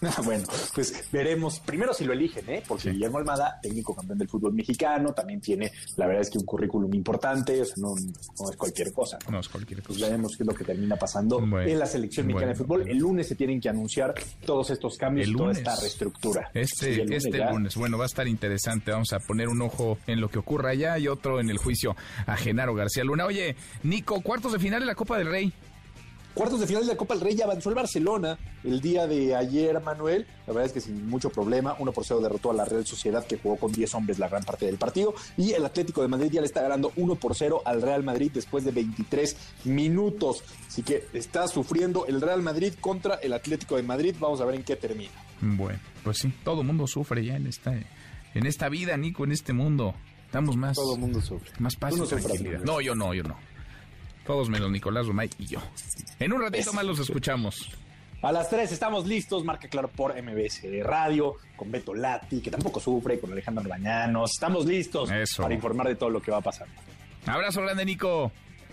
Bueno, pues veremos primero si lo eligen, ¿eh? Porque Guillermo Almada, técnico campeón del fútbol mexicano, también tiene, la verdad es que un currículum importante, o sea, no, no es cualquier cosa. No es cualquier cosa. Pues veremos qué es lo que termina pasando en la selección mexicana de fútbol. El lunes se tienen que anunciar todos estos cambios y toda esta reestructura. Este, lunes este ya. lunes. Bueno, va a estar interesante. Vamos a poner un ojo en lo que ocurra allá y otro en el juicio a Genaro García Luna. Oye, Nico, cuartos de final de la Copa del Rey. Cuartos de final de la Copa del Rey ya avanzó el Barcelona el día de ayer, Manuel. La verdad es que sin mucho problema, 1 por 0 derrotó a la Real Sociedad que jugó con 10 hombres la gran parte del partido. Y el Atlético de Madrid ya le está ganando 1 por 0 al Real Madrid después de 23 minutos. Así que está sufriendo el Real Madrid contra el Atlético de Madrid. Vamos a ver en qué termina. Bueno, pues sí, todo el mundo sufre ya en esta, en esta vida, Nico, en este mundo. Estamos más. Todo el mundo sufre. Más paz. No, yo no, yo no. Todos menos Nicolás Romay y yo. En un ratito más los escuchamos. A las 3 estamos listos, marca claro por MBS Radio, con Beto Lati, que tampoco sufre, con Alejandro Bañanos. Estamos listos Eso. para informar de todo lo que va a pasar. Abrazo grande, Nico.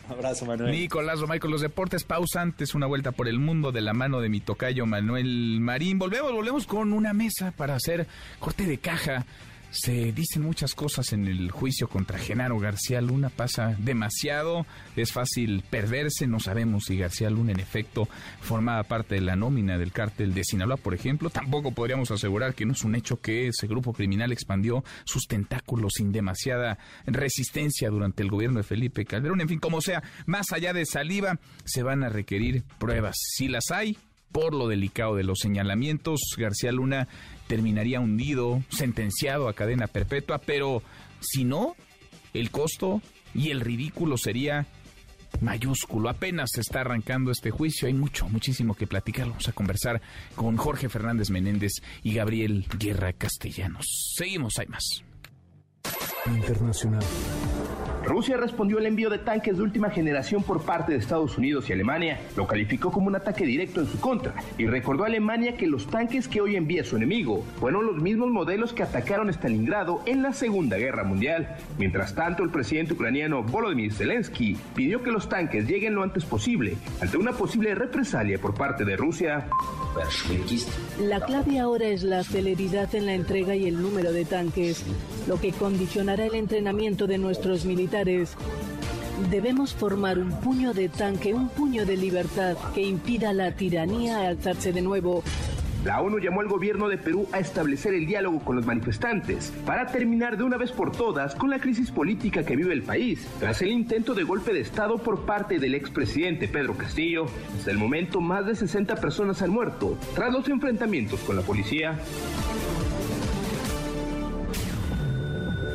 Abrazo, Manuel. Nicolás Romay con los deportes. Pausa antes, una vuelta por el mundo de la mano de mi tocayo Manuel Marín. Volvemos, volvemos con una mesa para hacer corte de caja. Se dicen muchas cosas en el juicio contra Genaro García Luna, pasa demasiado, es fácil perderse, no sabemos si García Luna en efecto formaba parte de la nómina del cártel de Sinaloa, por ejemplo, tampoco podríamos asegurar que no es un hecho que ese grupo criminal expandió sus tentáculos sin demasiada resistencia durante el gobierno de Felipe Calderón, en fin, como sea, más allá de saliva, se van a requerir pruebas, si las hay, por lo delicado de los señalamientos, García Luna terminaría hundido, sentenciado a cadena perpetua, pero si no, el costo y el ridículo sería mayúsculo. Apenas se está arrancando este juicio, hay mucho, muchísimo que platicar. Vamos a conversar con Jorge Fernández Menéndez y Gabriel Guerra Castellanos. Seguimos, hay más. Internacional. Rusia respondió al envío de tanques de última generación por parte de Estados Unidos y Alemania. Lo calificó como un ataque directo en su contra y recordó a Alemania que los tanques que hoy envía su enemigo fueron los mismos modelos que atacaron Stalingrado en la Segunda Guerra Mundial. Mientras tanto, el presidente ucraniano Volodymyr Zelensky pidió que los tanques lleguen lo antes posible ante una posible represalia por parte de Rusia. La clave ahora es la celeridad en la entrega y el número de tanques, lo que condicionará el entrenamiento de nuestros militares. Debemos formar un puño de tanque, un puño de libertad que impida la tiranía alzarse de nuevo. La ONU llamó al gobierno de Perú a establecer el diálogo con los manifestantes para terminar de una vez por todas con la crisis política que vive el país, tras el intento de golpe de Estado por parte del expresidente Pedro Castillo. Hasta el momento, más de 60 personas han muerto tras los enfrentamientos con la policía.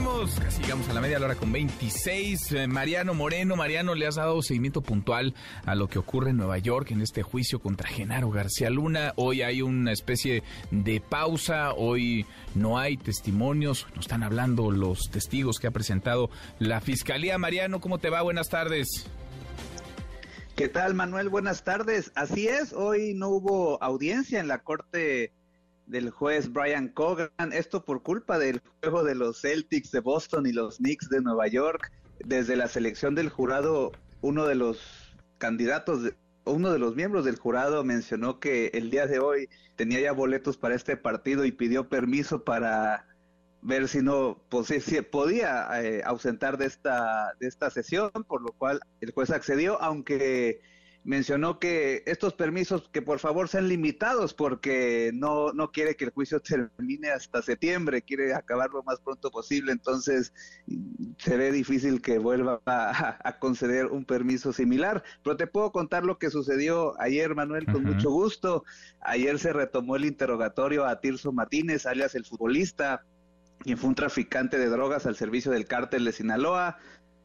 Casi llegamos a la media hora con 26. Eh, Mariano Moreno, Mariano, le has dado seguimiento puntual a lo que ocurre en Nueva York en este juicio contra Genaro García Luna. Hoy hay una especie de pausa, hoy no hay testimonios, nos están hablando los testigos que ha presentado la Fiscalía. Mariano, ¿cómo te va? Buenas tardes. ¿Qué tal, Manuel? Buenas tardes. Así es, hoy no hubo audiencia en la corte del juez Brian Cogan. Esto por culpa del juego de los Celtics de Boston y los Knicks de Nueva York. Desde la selección del jurado, uno de los candidatos, uno de los miembros del jurado mencionó que el día de hoy tenía ya boletos para este partido y pidió permiso para ver si no podía eh, ausentar de esta de esta sesión, por lo cual el juez accedió, aunque mencionó que estos permisos que por favor sean limitados porque no no quiere que el juicio termine hasta septiembre, quiere acabar lo más pronto posible, entonces se ve difícil que vuelva a, a conceder un permiso similar, pero te puedo contar lo que sucedió ayer, Manuel, con mucho gusto. Ayer se retomó el interrogatorio a Tirso Martínez, alias el futbolista, quien fue un traficante de drogas al servicio del cártel de Sinaloa,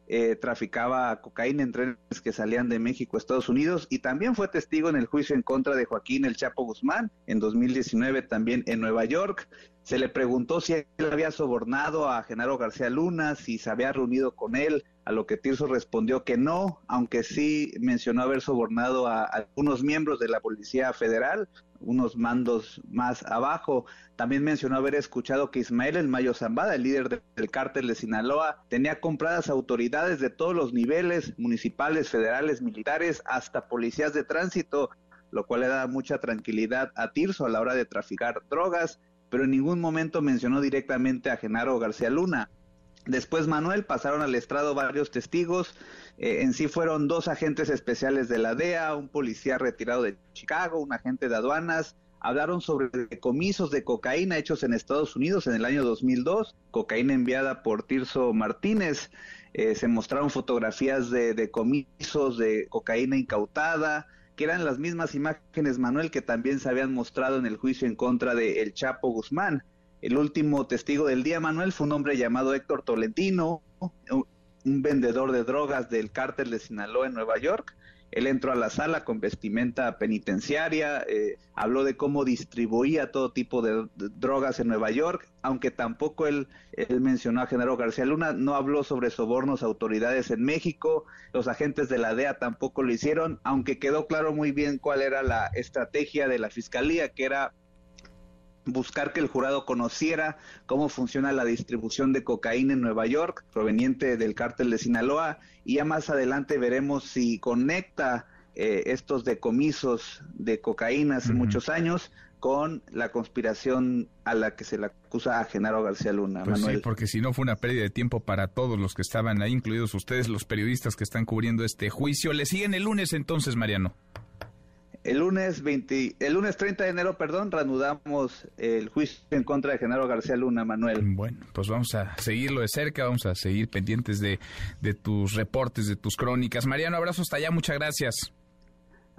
eh, traficaba cocaína en trenes que salían de México a Estados Unidos y también fue testigo en el juicio en contra de Joaquín El Chapo Guzmán en 2019 también en Nueva York. Se le preguntó si él había sobornado a Genaro García Luna, si se había reunido con él, a lo que Tirso respondió que no, aunque sí mencionó haber sobornado a algunos miembros de la Policía Federal, unos mandos más abajo. También mencionó haber escuchado que Ismael El Mayo Zambada, el líder del cártel de Sinaloa, tenía compradas autoridades de todos los niveles, municipales, federales, militares, hasta policías de tránsito, lo cual le da mucha tranquilidad a Tirso a la hora de traficar drogas, pero en ningún momento mencionó directamente a Genaro García Luna. Después Manuel pasaron al estrado varios testigos, eh, en sí fueron dos agentes especiales de la DEA, un policía retirado de Chicago, un agente de aduanas, hablaron sobre decomisos de cocaína hechos en Estados Unidos en el año 2002, cocaína enviada por Tirso Martínez, eh, se mostraron fotografías de decomisos de cocaína incautada, que eran las mismas imágenes, Manuel, que también se habían mostrado en el juicio en contra de El Chapo Guzmán. El último testigo del día, Manuel, fue un hombre llamado Héctor Tolentino, un vendedor de drogas del cártel de Sinaloa en Nueva York. Él entró a la sala con vestimenta penitenciaria, eh, habló de cómo distribuía todo tipo de, drogas en Nueva York, aunque tampoco él, él, mencionó a Genaro García Luna, no habló sobre sobornos a autoridades en México, los agentes de la DEA tampoco lo hicieron, aunque quedó claro muy bien cuál era la estrategia de la fiscalía, que era buscar que el jurado conociera cómo funciona la distribución de cocaína en Nueva York, proveniente del cártel de Sinaloa, y ya más adelante veremos si conecta eh, estos decomisos de cocaína hace muchos años con la conspiración a la que se le acusa a Genaro García Luna. Pues sí, porque si no fue una pérdida de tiempo para todos los que estaban ahí, incluidos ustedes, los periodistas que están cubriendo este juicio. ¿Le siguen el lunes entonces, Mariano? El lunes 20, el lunes 30 de enero, perdón, reanudamos el juicio en contra de Genaro García Luna, Manuel. Bueno, pues vamos a seguirlo de cerca, vamos a seguir pendientes de, de tus reportes, de tus crónicas. Mariano, abrazo hasta allá, muchas gracias.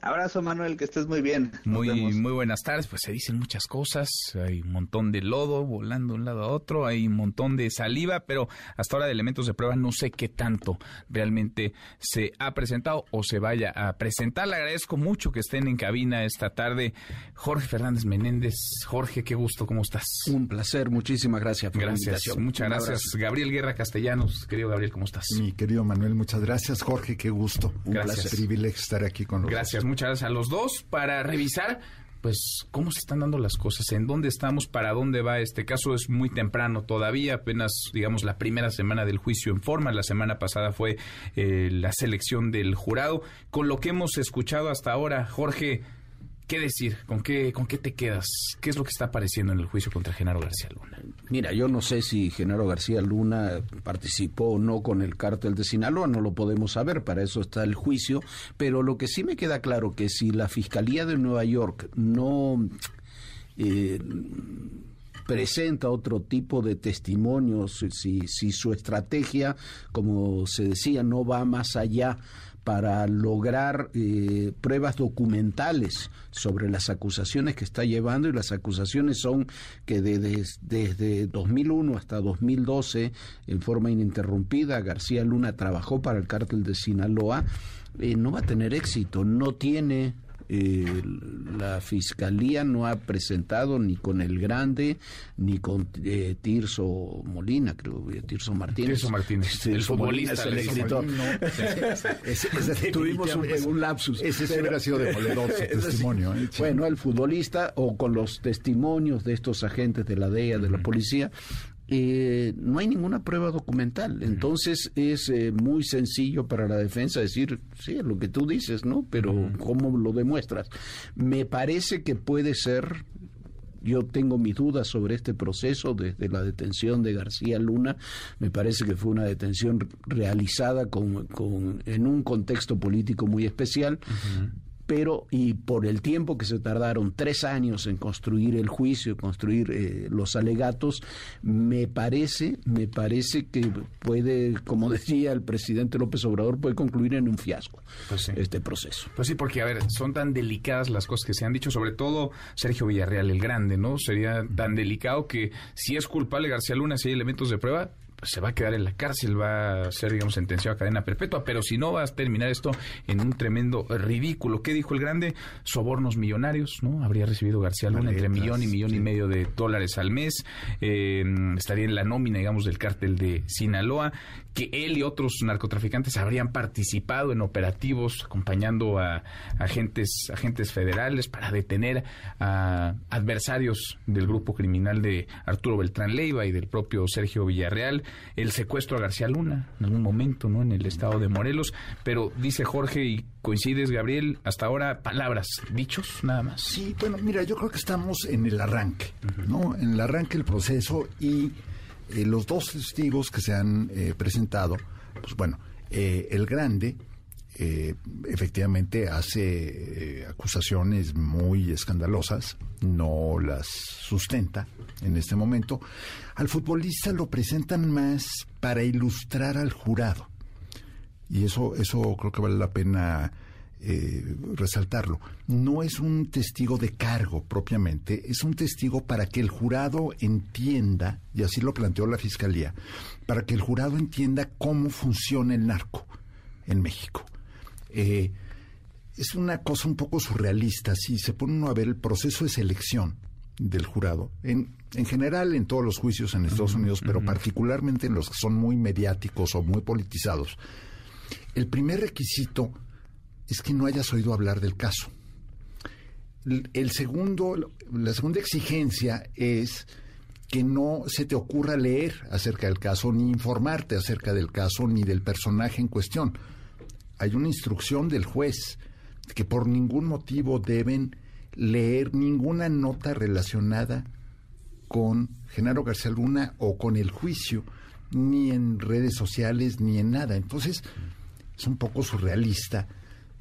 Abrazo Manuel, que estés muy bien. muy, muy buenas tardes. Pues se dicen muchas cosas. Hay un montón de lodo volando de un lado a otro. Hay un montón de saliva, pero hasta ahora de elementos de prueba no sé qué tanto realmente se ha presentado o se vaya a presentar. Le agradezco mucho que estén en cabina esta tarde. Jorge Fernández Menéndez. Jorge, qué gusto, ¿cómo estás? Un placer, muchísimas gracias por gracias, la invitación. Muchas gracias. Gabriel Guerra Castellanos, querido Gabriel, ¿cómo estás? Mi querido Manuel, muchas gracias. Jorge, qué gusto. Un gracias. placer, privilegio estar aquí con nosotros. Gracias muchas gracias a los dos para revisar pues cómo se están dando las cosas, en dónde estamos, para dónde va este caso. Es muy temprano todavía, apenas digamos la primera semana del juicio en forma. La semana pasada fue eh, la selección del jurado. Con lo que hemos escuchado hasta ahora, Jorge, ¿Qué decir? ¿Con qué, ¿Con qué te quedas? ¿Qué es lo que está apareciendo en el juicio contra Genaro García Luna? Mira, yo no sé si Genaro García Luna participó o no con el cártel de Sinaloa, no lo podemos saber, para eso está el juicio, pero lo que sí me queda claro que si la Fiscalía de Nueva York no... Eh, presenta otro tipo de testimonios, si, si su estrategia, como se decía, no va más allá para lograr eh, pruebas documentales sobre las acusaciones que está llevando y las acusaciones son que desde 2001 hasta 2012 en forma ininterrumpida García Luna trabajó para el cártel de Sinaloa eh, no va a tener éxito no tiene eh, la fiscalía no ha presentado ni con el Grande ni con eh, Tirso Molina, creo, eh, Tirso Martínez. Tirso Martínez, el futbolista, el escritor. tuvimos un, lapsus. Ese hubiera sido de testimonio. Bueno, el futbolista o con los testimonios de estos agentes de la DEA, de la policía, eh, no hay ninguna prueba documental. Entonces es eh, muy sencillo para la defensa decir, sí, lo que tú dices, ¿no? Pero ¿cómo lo demuestras? Me parece que puede ser, yo tengo mis dudas sobre este proceso desde la detención de García Luna. Me parece que fue una detención realizada con, con en un contexto político muy especial pero y por el tiempo que se tardaron tres años en construir el juicio, construir eh, los alegatos, me parece, me parece que puede, como decía el presidente López Obrador, puede concluir en un fiasco pues este proceso. Pues sí, porque a ver, son tan delicadas las cosas que se han dicho, sobre todo Sergio Villarreal el Grande, ¿no? Sería tan delicado que si es culpable García Luna, si hay elementos de prueba, se va a quedar en la cárcel, va a ser, digamos, sentenciado a cadena perpetua, pero si no, va a terminar esto en un tremendo ridículo. ¿Qué dijo el grande? Sobornos millonarios, ¿no? Habría recibido García Luna entre millón y millón y medio de dólares al mes, eh, estaría en la nómina, digamos, del cártel de Sinaloa, que él y otros narcotraficantes habrían participado en operativos acompañando a agentes, agentes federales para detener a adversarios del grupo criminal de Arturo Beltrán Leiva y del propio Sergio Villarreal, el secuestro a García Luna en algún momento, ¿no? En el estado de Morelos, pero dice Jorge y coincides, Gabriel, hasta ahora palabras, dichos, nada más. Sí, bueno, mira, yo creo que estamos en el arranque, ¿no? En el arranque del proceso y eh, los dos testigos que se han eh, presentado, pues bueno, eh, el grande efectivamente hace acusaciones muy escandalosas, no las sustenta en este momento. Al futbolista lo presentan más para ilustrar al jurado. Y eso, eso creo que vale la pena eh, resaltarlo. No es un testigo de cargo propiamente, es un testigo para que el jurado entienda, y así lo planteó la Fiscalía, para que el jurado entienda cómo funciona el narco en México. Eh, es una cosa un poco surrealista, si se pone uno a ver el proceso de selección del jurado, en, en general en todos los juicios en Estados Unidos, pero particularmente en los que son muy mediáticos o muy politizados. El primer requisito es que no hayas oído hablar del caso. El segundo, la segunda exigencia es que no se te ocurra leer acerca del caso, ni informarte acerca del caso, ni del personaje en cuestión. Hay una instrucción del juez que por ningún motivo deben leer ninguna nota relacionada con Genaro García Luna o con el juicio, ni en redes sociales, ni en nada. Entonces, es un poco surrealista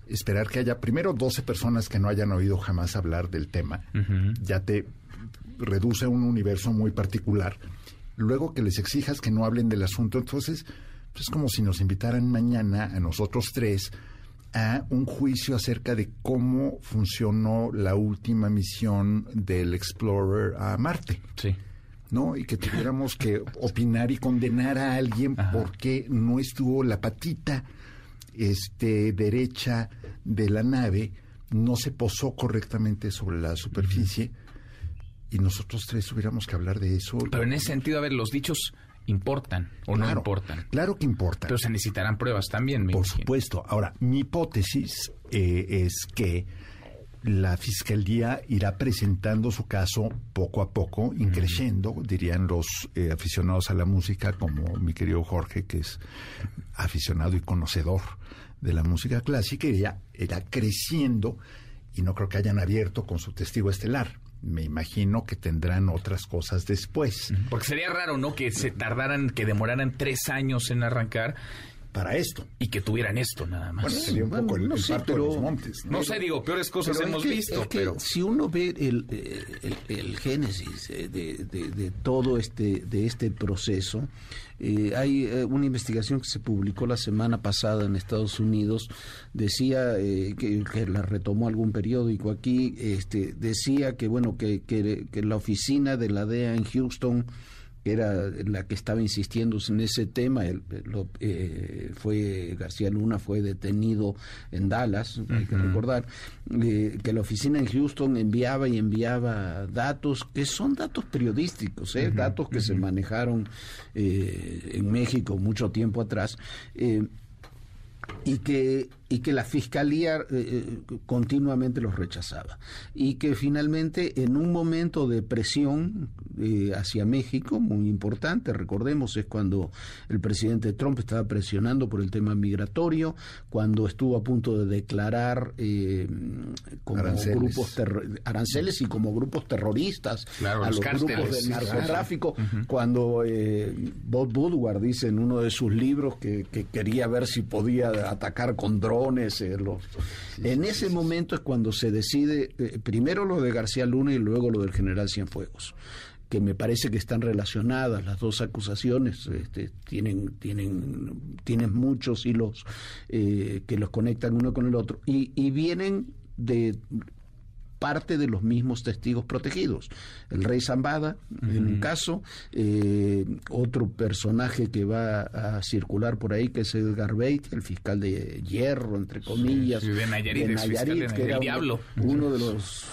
esperar que haya primero 12 personas que no hayan oído jamás hablar del tema. Ya te reduce un universo muy particular. Luego que les exijas que no hablen del asunto, entonces pues, es como si nos invitaran mañana a nosotros tres a un juicio acerca de cómo funcionó la última misión del Explorer a Marte. Sí. ¿no? Y que tuviéramos que opinar y condenar a alguien porque no estuvo la patita este, derecha de la nave no se posó correctamente sobre la superficie y nosotros tres tuviéramos que hablar de eso. Pero en ese sentido, a ver, los dichos importan o no importan. Claro que importan. Pero se necesitarán pruebas también. Por supuesto. Ahora, mi hipótesis eh, es que la fiscalía irá presentando su caso poco a poco, increciendo, dirían los eh, aficionados a la música, como mi querido Jorge, que es aficionado y conocedor de la música clásica, y ya irá creciendo y no creo que hayan abierto con su testigo estelar. Me imagino que tendrán otras cosas después. Porque sería raro, ¿no? Que se tardaran, que demoraran tres años en arrancar para esto. Y que tuvieran esto nada más. Bueno, sería un poco el, no sé, de los montes. ¿no? sé, digo, peores cosas hemos visto. pero si uno ve el, el, génesis de, de, todo este, de este proceso, eh, hay eh, una investigación que se publicó la semana pasada en Estados Unidos, decía eh, que, la retomó algún periódico aquí, este, decía que bueno que, que la oficina de la DEA en Houston que era la que estaba insistiendo en ese tema. Eh, fue García Luna fue detenido en Dallas, hay que recordar, eh, que la oficina en Houston enviaba y enviaba datos que son datos periodísticos, ¿eh? datos que se manejaron en México mucho tiempo atrás y que y que la fiscalía eh, eh, continuamente los rechazaba. Y que finalmente en un momento de presión eh, hacia México muy importante recordemos es cuando el presidente Trump estaba presionando por el tema migratorio cuando estuvo a punto de declarar como aranceles. grupos aranceles y como grupos terroristas a los, grupos del narcotráfico cuando Bob Woodward dice en uno de sus libros que, que quería ver si podía atacar con drogas eh, en ese momento es cuando se decide eh, primero lo de García Luna y luego lo del general Cienfuegos que me parece que están relacionadas las dos acusaciones este, tienen tienen tienen muchos hilos eh, que los conectan uno con el otro y, y vienen de parte de los mismos testigos protegidos. El rey Zambada, en un caso, eh, otro personaje que va a circular por ahí, que es Edgar Beit, el fiscal de hierro, entre comillas, Sí, de Nayarit, de que Nayarit, era el uno- diablo. uno de los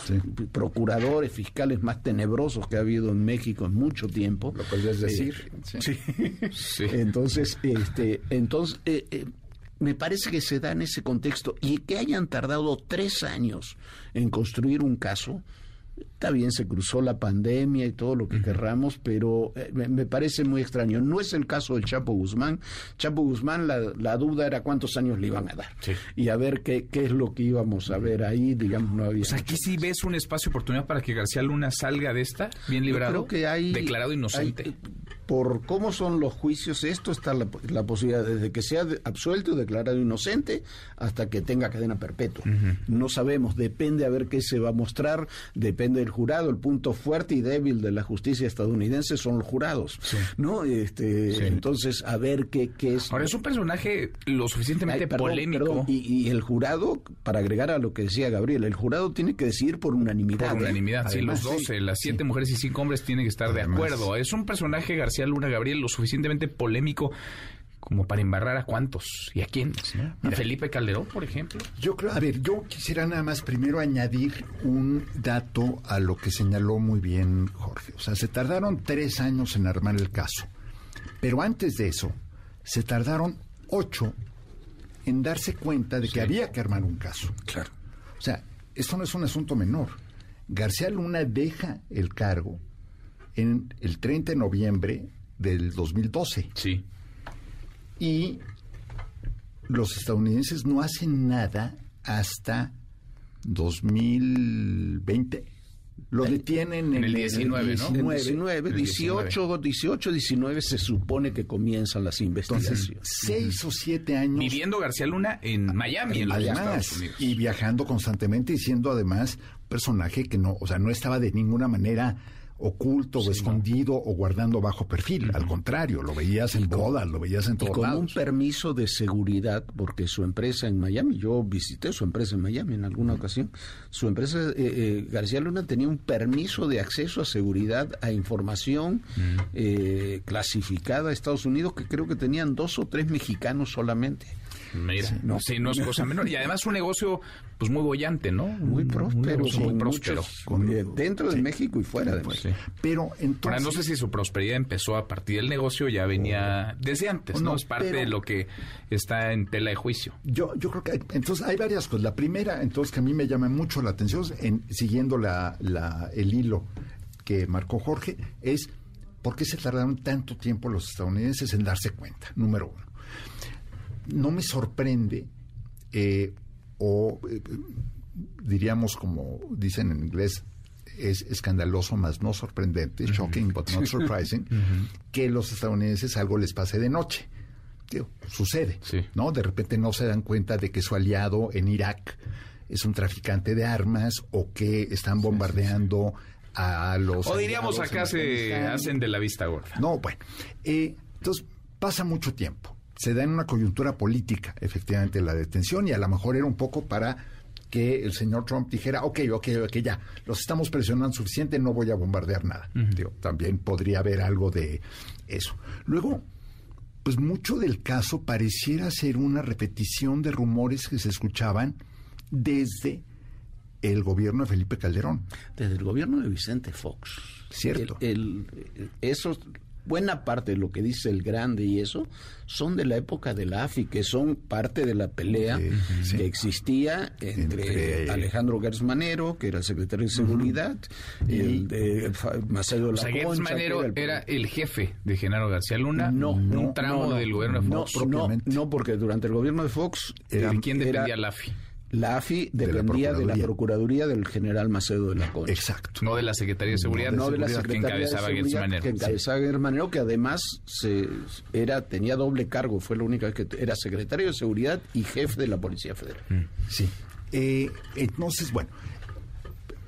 procuradores fiscales más tenebrosos que ha habido en México en mucho tiempo. Lo podrías decir, sí. Entonces, este, entonces eh, eh, me parece que se da en ese contexto y que hayan tardado tres años en construir un caso. Está bien, se cruzó la pandemia y todo lo que querramos, pero eh, me, parece muy extraño. No es el caso del Chapo Guzmán. Chapo Guzmán, la, la duda era cuántos años le iban a dar. Y a ver qué, qué es lo que íbamos a ver ahí, digamos, no había. Pues aquí sí ves un espacio de oportunidad para que García Luna salga de esta, bien Yo librado. creo que hay Declarado inocente. hay- por cómo son los juicios, esto está la, la posibilidad desde que sea absuelto, declarado inocente, hasta que tenga cadena perpetua. No sabemos, depende a ver qué se va a mostrar, depende del jurado. El punto fuerte y débil de la justicia estadounidense son los jurados, ¿no? Este, entonces a ver qué, qué es. Ahora es un personaje lo suficientemente Ay, perdón, polémico. perdón. Y, y el jurado, para agregar a lo que decía Gabriel, el jurado tiene que decidir por unanimidad. Por ¿eh? unanimidad, sí, Además, los 12, las siete mujeres y cinco hombres tienen que estar de acuerdo. Es un personaje, García Luna Gabriel, lo suficientemente polémico como para embarrar a cuántos y a quiénes, ¿no? A Felipe Calderón, por ejemplo. Yo creo, a ver, yo quisiera nada más primero añadir un dato a lo que señaló muy bien Jorge. O sea, se tardaron tres años en armar el caso, pero antes de eso, se tardaron ocho en darse cuenta de que había que armar un caso. Claro. O sea, esto no es un asunto menor. García Luna deja el cargo en el 30 de noviembre del 2012. Sí. Y los estadounidenses no hacen nada hasta 2020. Lo detienen En el 19, ¿no? En el 19, El 18, 18, 19 se supone que comienzan las investigaciones. seis o siete años. Viviendo García Luna en Miami, en los Además, Estados Unidos. y viajando constantemente y siendo además un personaje que no, o sea, no estaba de ninguna manera oculto o escondido o guardando bajo perfil. Al contrario, lo veías en bodas, lo veías en Y todos con un permiso de seguridad, porque su empresa en Miami, yo visité su empresa en Miami en alguna ocasión, su empresa, eh, eh, García Luna tenía un permiso de acceso a seguridad, a información eh, clasificada a Estados Unidos, que creo que tenían dos o tres mexicanos solamente. Mira, no, sí, no es cosa menor. Y además un negocio pues muy bollante, ¿no? Muy próspero, negocio muy con próspero. muchos, con- eh, dentro de México y fuera de México. Pero entonces... Ahora, no sé si su prosperidad empezó a partir del negocio, ya venía desde antes, ¿no? No, es parte pero- de lo que está en tela de juicio. Yo, yo creo que hay, entonces hay varias cosas. La primera, entonces, que a mí me llama mucho la atención, en, siguiendo la, la- el hilo que marcó Jorge, es por qué se tardaron tanto tiempo los estadounidenses en darse cuenta, número uno. No me sorprende, eh, o eh, diríamos como dicen en inglés, es escandaloso, más no sorprendente, shocking but not surprising, que los estadounidenses algo les pase de noche. Digo, sucede, ¿no? De repente no se dan cuenta de que su aliado en Irak es un traficante de armas o que están bombardeando a los... O diríamos acá se hacen de la vista gorda. No, bueno. eh, entonces, pasa mucho tiempo. Se da en una coyuntura política, efectivamente, la detención, y a lo mejor era un poco para que el señor Trump dijera, ok, ok, ok, ya, los estamos presionando suficiente, no voy a bombardear nada. Digo, también podría haber algo de eso. Luego, pues mucho del caso pareciera ser una repetición de rumores que se escuchaban desde el gobierno de Felipe Calderón. Desde el gobierno de Vicente Fox. Cierto. El, el- eso, buena parte de lo que dice el grande y eso, son de la época de la AFI, que son parte de la pelea que existía entre, Entre- Alejandro Gersmanero, que era el secretario de Seguridad, y el de Macedo de O la sea, Manero el- era el jefe de Genaro García Luna, no, un tramo no, no, del gobierno de no, Fox. no, no, porque durante el gobierno de Fox ¿De era- quién dependía era- la AFI? La AFI dependía de la, Procuraduría del general Macedo de la Concha. Exacto. No de la Secretaría de Seguridad, no de la que Secretaría encabezaba de Seguridad, Manero. que encabezaba Gertz Manero, que además se era tenía doble cargo, fue la única vez que era secretario de Seguridad y jefe de la Policía Federal. Sí. Eh, entonces, bueno,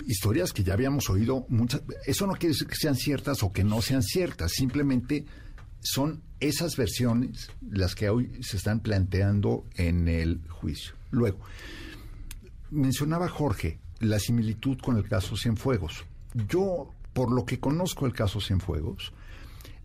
historias que ya habíamos oído muchas. Eso no quiere decir que sean ciertas o que no sean ciertas, simplemente son esas versiones las que hoy se están planteando en el juicio. Luego, mencionaba Jorge la similitud con el caso Cienfuegos. Yo, por lo que conozco el caso Cienfuegos,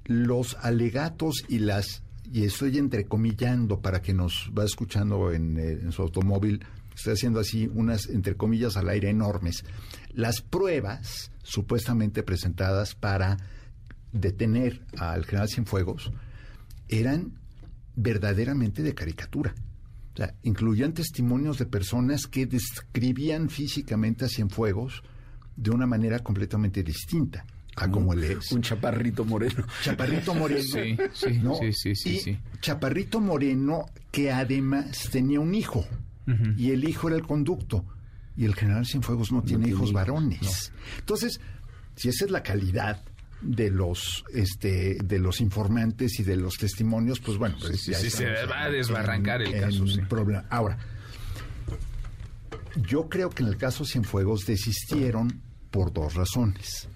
los alegatos y las, y estoy entrecomillando para que nos va escuchando en, eh, en su automóvil, estoy haciendo así unas, entre comillas, al aire enormes, las pruebas supuestamente presentadas para detener al general Cienfuegos eran verdaderamente de caricatura. Sea, incluían testimonios de personas que describían físicamente a Cienfuegos de una manera completamente distinta a como él es. Un chaparrito moreno. Chaparrito moreno. Sí, sí, ¿no? sí, sí, sí, Y sí. Chaparrito moreno que además tenía un hijo. Y el hijo era el conducto. Y el general Cienfuegos no tiene tiene hijos hijos, varones. Entonces, si esa es la calidad de los este de los informantes y de los testimonios, pues bueno, pues sí, ya sí, se va a en- desbarrancar el caso, sí. problema. Ahora, yo creo que en el caso Cienfuegos desistieron por dos razones.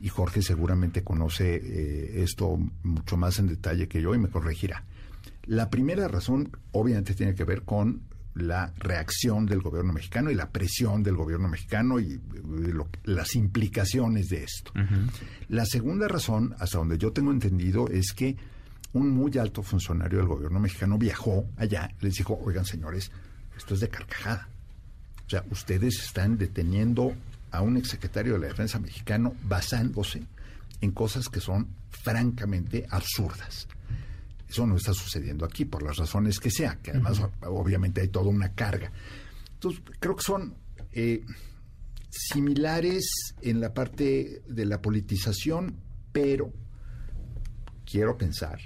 Y Jorge seguramente conoce eh, esto mucho más en detalle que yo y me corregirá. La primera razón obviamente tiene que ver con la reacción del gobierno mexicano y la presión del gobierno mexicano y lo- las implicaciones de esto. La segunda razón, hasta donde yo tengo entendido, es que un muy alto funcionario del gobierno mexicano viajó allá les dijo, oigan señores, esto es de carcajada. O sea, ustedes están deteniendo a un exsecretario de la Defensa mexicano basándose en cosas que son francamente absurdas. Eso no está sucediendo aquí por las razones que sea, que además obviamente hay toda una carga. Entonces, creo que son eh, similares en la parte de la politización, pero quiero pensar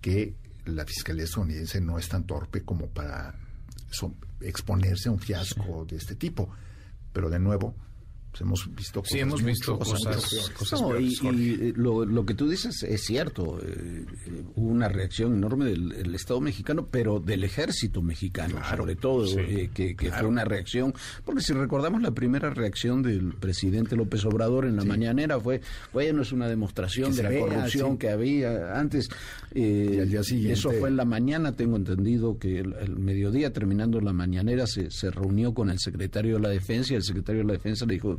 que la Fiscalía estadounidense no es tan torpe como para exponerse a un fiasco de este tipo. Pero de nuevo, hemos visto cosas Sí, hemos visto cosas, peores. cosas No, y, peores, Jorge. y, eh, lo, lo que tú dices es cierto. eh, eh, hubo una reacción enorme del, del Estado mexicano, pero del ejército mexicano, sobre todo, sí, eh, que, que fue una reacción. Porque si recordamos la primera reacción del presidente López Obrador en la mañanera fue, bueno, es una demostración Que de la vea, corrupción sí. que había antes. eh, Y al día siguiente- Eso fue en la mañana, tengo entendido que el, el mediodía, terminando la mañanera, se, se reunió con el secretario de la Defensa y el secretario de la Defensa le dijo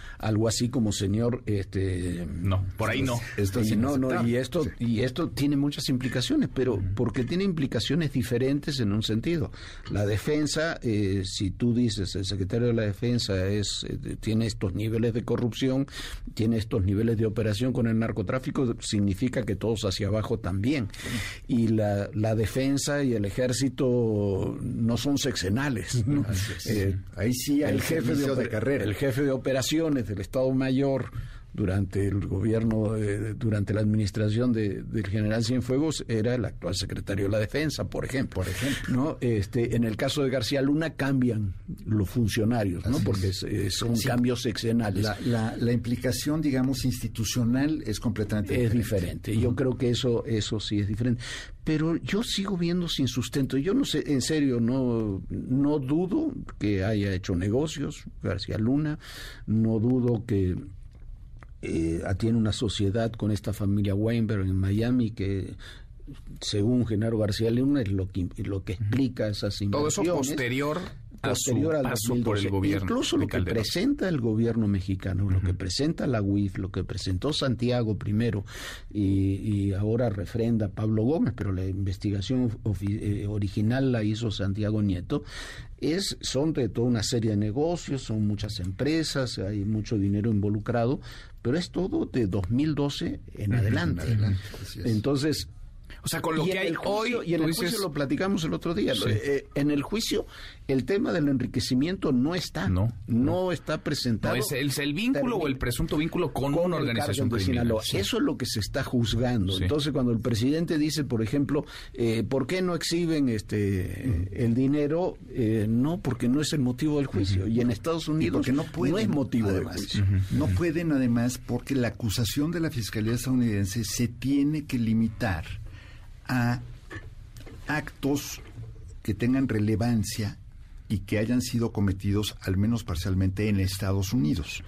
algo así como señor este No, por ahí no. Esto es y no no y esto y esto tiene muchas implicaciones pero porque tiene implicaciones diferentes en un sentido. La defensa eh, si tú dices el secretario de la defensa es eh, tiene estos niveles de corrupción tiene estos niveles de operación con el narcotráfico significa que todos hacia abajo también. Y la, la defensa y el ejército no son sexenales. ¿no? Eh, Ahí sí hay el jefe de, carrera. el jefe de operaciones del Estado Mayor durante el gobierno, eh, durante la administración de- del general Cienfuegos era el actual secretario de la Defensa, por ejemplo. Por ejemplo. ¿no? Este, en el caso de García Luna cambian los funcionarios, ¿no? porque es- son Sí. cambios seccionales. La, la- la implicación, digamos, institucional es completamente es diferente. Yo creo que eso, eso sí es diferente. Pero yo sigo viendo sin sustento. Yo no sé, en serio, no, no dudo que haya hecho negocios García Luna, no dudo que eh, tiene una sociedad con esta familia Weinberg en Miami que según Genaro García Luna es lo que lo que explica esas Todo eso inversiones posterior a su posterior al paso por el 2012. gobierno Incluso lo que presenta el gobierno mexicano, lo que presenta la UIF, lo que presentó Santiago primero y, y ahora refrenda Pablo Gómez, pero la investigación eh, original la hizo Santiago Nieto, es, son de toda una serie de negocios, son muchas empresas, hay mucho dinero involucrado, pero es todo de 2012 en adelante. Entonces, O sea, con lo y que en hay el juicio- hoy, y en el dices- juicio lo platicamos el otro día. Sí. Eh, en el juicio, el tema del enriquecimiento no está. No. No está presentado. No, es el, es el vínculo o el presunto vínculo con, una el organización criminal. Sinaloa. Sí. Eso es lo que se está juzgando. Sí. Entonces, cuando el presidente dice, por ejemplo, eh, ¿por qué no exhiben este el dinero? Eh, no, porque no es el motivo del juicio. Y en Estados Unidos no pueden, es motivo además. del juicio. No pueden, además, porque la acusación de la Fiscalía estadounidense se tiene que limitar a actos que tengan relevancia y que hayan sido cometidos, al menos parcialmente, en Estados Unidos.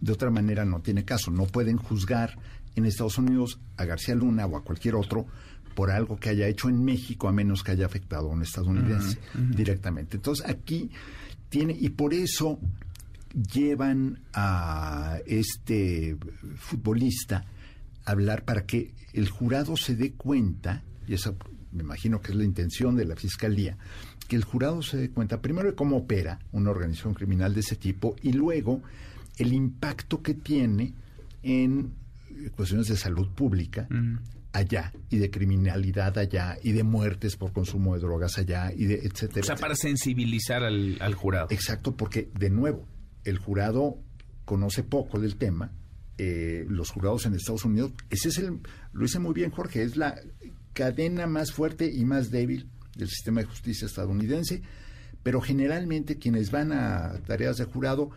De otra manera, no tiene caso. No pueden juzgar en Estados Unidos a García Luna o a cualquier otro por algo que haya hecho en México, a menos que haya afectado a un estadounidense directamente. Entonces, aquí tiene, y por eso llevan a este futbolista a hablar para que el jurado se dé cuenta, y eso me imagino que es la intención de la fiscalía, que el jurado se dé cuenta primero de cómo opera una organización criminal de ese tipo y luego el impacto que tiene en cuestiones de salud pública allá y de criminalidad allá y de muertes por consumo de drogas allá y de etcétera. O sea, para sensibilizar al, al jurado. Exacto, porque de nuevo, el jurado conoce poco del tema. eh, los jurados en Estados Unidos, ese es el, lo dice muy bien Jorge, es la cadena más fuerte y más débil del sistema de justicia estadounidense, pero generalmente quienes van a tareas de jurado,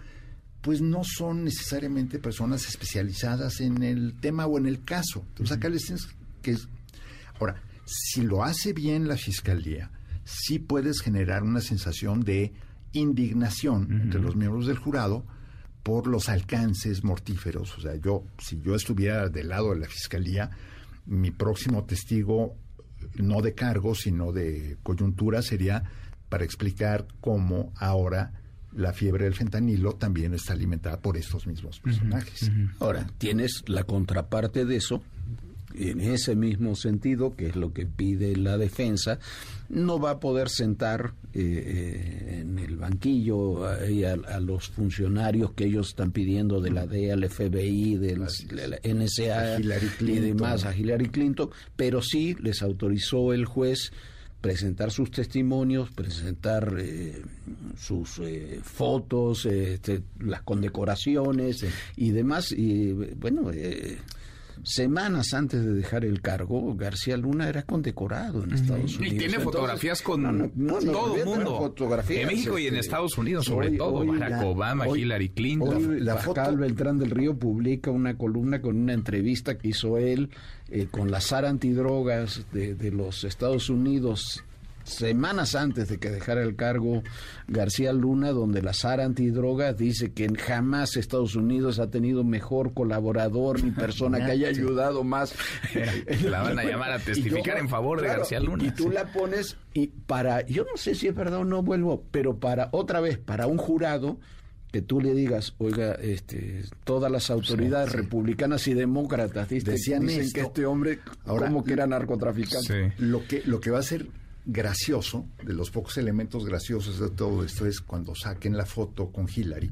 pues no son necesariamente personas especializadas en el tema o en el caso. Entonces acá les tienes que... Ahora, si lo hace bien la fiscalía, sí puedes generar una sensación de indignación entre los miembros del jurado por los alcances mortíferos. O sea, yo, si yo estuviera del lado de la fiscalía, mi próximo testigo, no de cargo, sino de coyuntura, sería para explicar cómo ahora la fiebre del fentanilo también está alimentada por estos mismos personajes. Ahora, tienes la contraparte de eso, en ese mismo sentido, que es lo que pide la defensa, no va a poder sentar eh, eh, en el banquillo a, a los funcionarios que ellos están pidiendo de la DEA, el FBI, del de la NSA y demás, a Hillary Clinton, pero sí les autorizó el juez presentar sus testimonios, presentar eh, sus eh, fotos, eh, este, las condecoraciones y demás. Y bueno, eh, semanas antes de dejar el cargo, García Luna era condecorado en Estados Y Unidos. tiene Entonces, fotografías con no, no, todo el mundo. fotografías, en México y en este, Estados Unidos, sobre hoy- todo. hoy Barack la- Obama, hoy- Hillary Clinton. Hoy Pascal Beltrán del Río publica una columna con una entrevista que hizo él eh, con la SAR antidrogas de, de los Estados Unidos semanas antes de que dejara el cargo García Luna, donde la SAR antidrogas dice que jamás Estados Unidos ha tenido mejor colaborador ni persona que haya ayudado más. La van a llamar a testificar yo- en favor de García Luna. Y, tú la pones y para, yo no sé si es verdad o no vuelvo, pero para otra vez, para un jurado que tú le digas, oiga, este, todas las autoridades republicanas y demócratas dicen, Decían dicen esto. que este hombre Ahora, como que era narcotraficante. Lo que, lo que va a ser gracioso, de los pocos elementos graciosos de todo esto, es cuando saquen la foto con Hillary,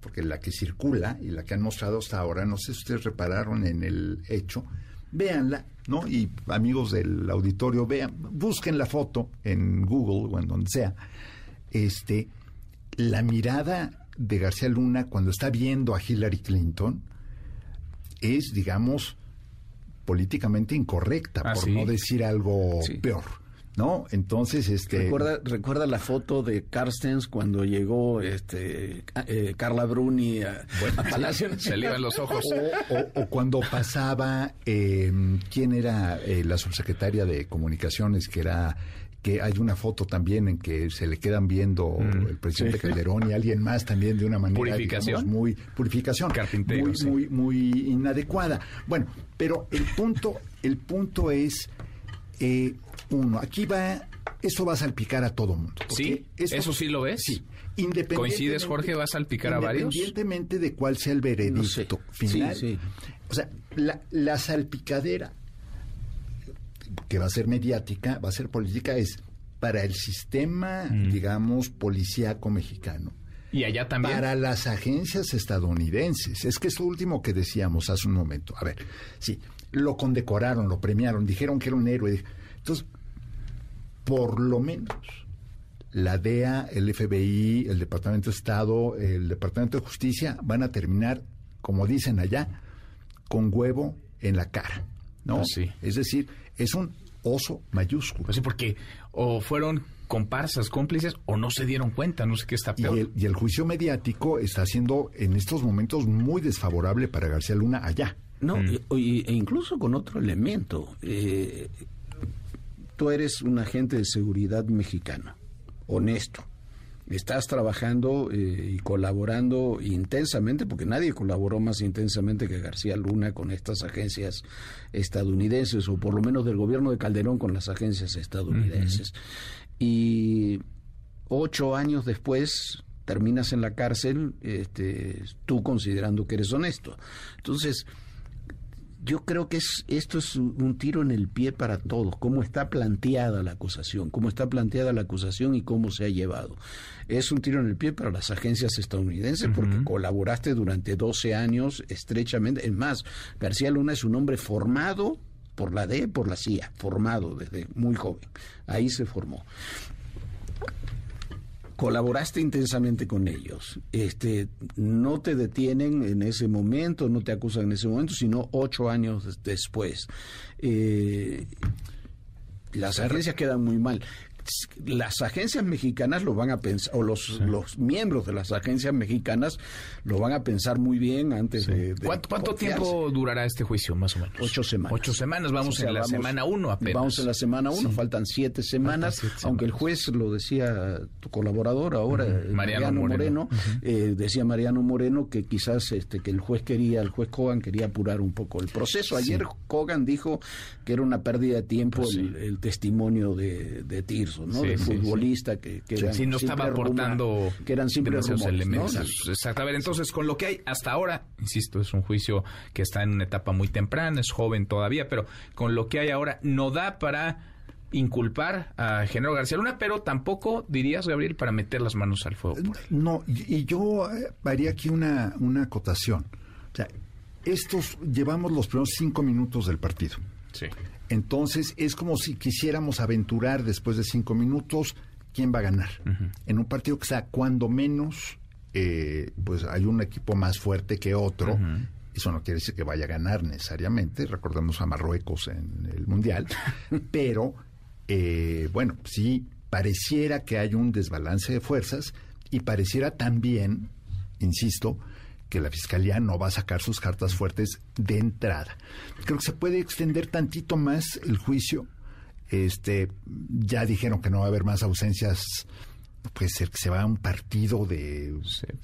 porque la que circula y la que han mostrado hasta ahora, no sé si ustedes repararon en el hecho, véanla, ¿no? Y amigos del auditorio, vean, busquen la foto en Google o en donde sea. Este, la mirada de García Luna cuando está viendo a Hillary Clinton es, digamos, políticamente incorrecta, Ah, por sí. no decir algo peor, ¿no? Entonces, este... Recuerda, recuerda la foto de Carstens cuando llegó este eh, Carla Bruni a, a Palacio Nacional? O, o- o cuando pasaba, eh, ¿quién era eh, la subsecretaria de Comunicaciones? Que era que hay una foto también en que se le quedan viendo el presidente sí. Calderón y alguien más también de una manera Purificación. digamos, muy purificación Carpintero, muy, sí. muy muy inadecuada bueno pero el punto el punto es eh, uno aquí va esto va a salpicar a todo mundo ¿Sí? esto- ¿Eso sí lo ves? sí independientemente- ¿Coincides, Jorge? ¿Va a salpicar a varios? Independientemente de cuál sea el veredicto final. Sí, sí. O sea, la, la salpicadera que va a ser mediática, va a ser política, es para el sistema, digamos, policíaco mexicano. Y allá también. Para las agencias estadounidenses. Es que es lo último que decíamos hace un momento. A ver, sí, lo condecoraron, lo premiaron, dijeron que era un héroe. Entonces, por lo menos la DEA, el FBI, el Departamento de Estado, el Departamento de Justicia van a terminar, como dicen allá, con huevo en la cara. ¿no? Pues sí. Es decir, es un oso mayúsculo. Pues sí, porque o fueron comparsas, cómplices, o no se dieron cuenta, no sé qué está Y peor. el, y el juicio mediático está siendo en estos momentos muy desfavorable para García Luna allá. No, e, y- e incluso con otro elemento. Eh, tú eres un agente de seguridad mexicano, honesto. Estás trabajando eh, y colaborando intensamente, porque nadie colaboró más intensamente que García Luna con estas agencias estadounidenses, o por lo menos del gobierno de Calderón con las agencias estadounidenses. Y ocho años después terminas en la cárcel, este, tú considerando que eres honesto. Entonces, yo creo que es, esto es un tiro en el pie para todos, cómo está planteada la acusación, cómo está planteada la acusación y cómo se ha llevado. Es un tiro en el pie para las agencias estadounidenses porque colaboraste durante 12 años estrechamente. Es más, García Luna es un hombre formado por la D, por la CIA, formado desde muy joven. Ahí se formó colaboraste intensamente con ellos. Este, no te detienen en ese momento, no te acusan en ese momento, sino ocho años después. Eh, las agencias quedan muy mal las agencias mexicanas lo van a pensar, o los, los miembros de las agencias mexicanas lo van a pensar muy bien antes de, ¿Cuánto, tiempo durará este juicio, más o menos? Ocho semanas. Ocho semanas, vamos en la semana uno apenas. Vamos en la semana uno, faltan siete semanas, aunque el juez lo decía tu colaborador ahora, Mariano, Moreno, eh, decía Mariano Moreno que quizás este que el juez quería, el juez Kogan quería apurar un poco el proceso. Ayer Kogan dijo que era una pérdida de tiempo pues el, testimonio de, de Tirso de futbolista que, que no estaba aportando que eran siempre esos elementos. Exacto. A ver, entonces con lo que hay hasta ahora, insisto, es un juicio que está en una etapa muy temprana, es joven todavía, pero con lo que hay ahora no da para inculpar a Genaro García Luna, pero tampoco dirías, Gabriel, para meter las manos al fuego. No, y yo eh, haría aquí una, una acotación. O sea, estos llevamos los primeros cinco minutos del partido. Sí. Entonces es como si quisiéramos aventurar después de cinco minutos quién va a ganar. En un partido que sea cuando menos, eh, pues hay un equipo más fuerte que otro. Eso no quiere decir que vaya a ganar necesariamente. Recordemos a Marruecos en el Mundial. Pero, eh, bueno, sí pareciera que hay un desbalance de fuerzas y pareciera también, insisto, que la Fiscalía no va a sacar sus cartas fuertes de entrada. Creo que se puede extender tantito más el juicio. Este, ya dijeron que no va a haber más ausencias. Puede ser que se va a un partido de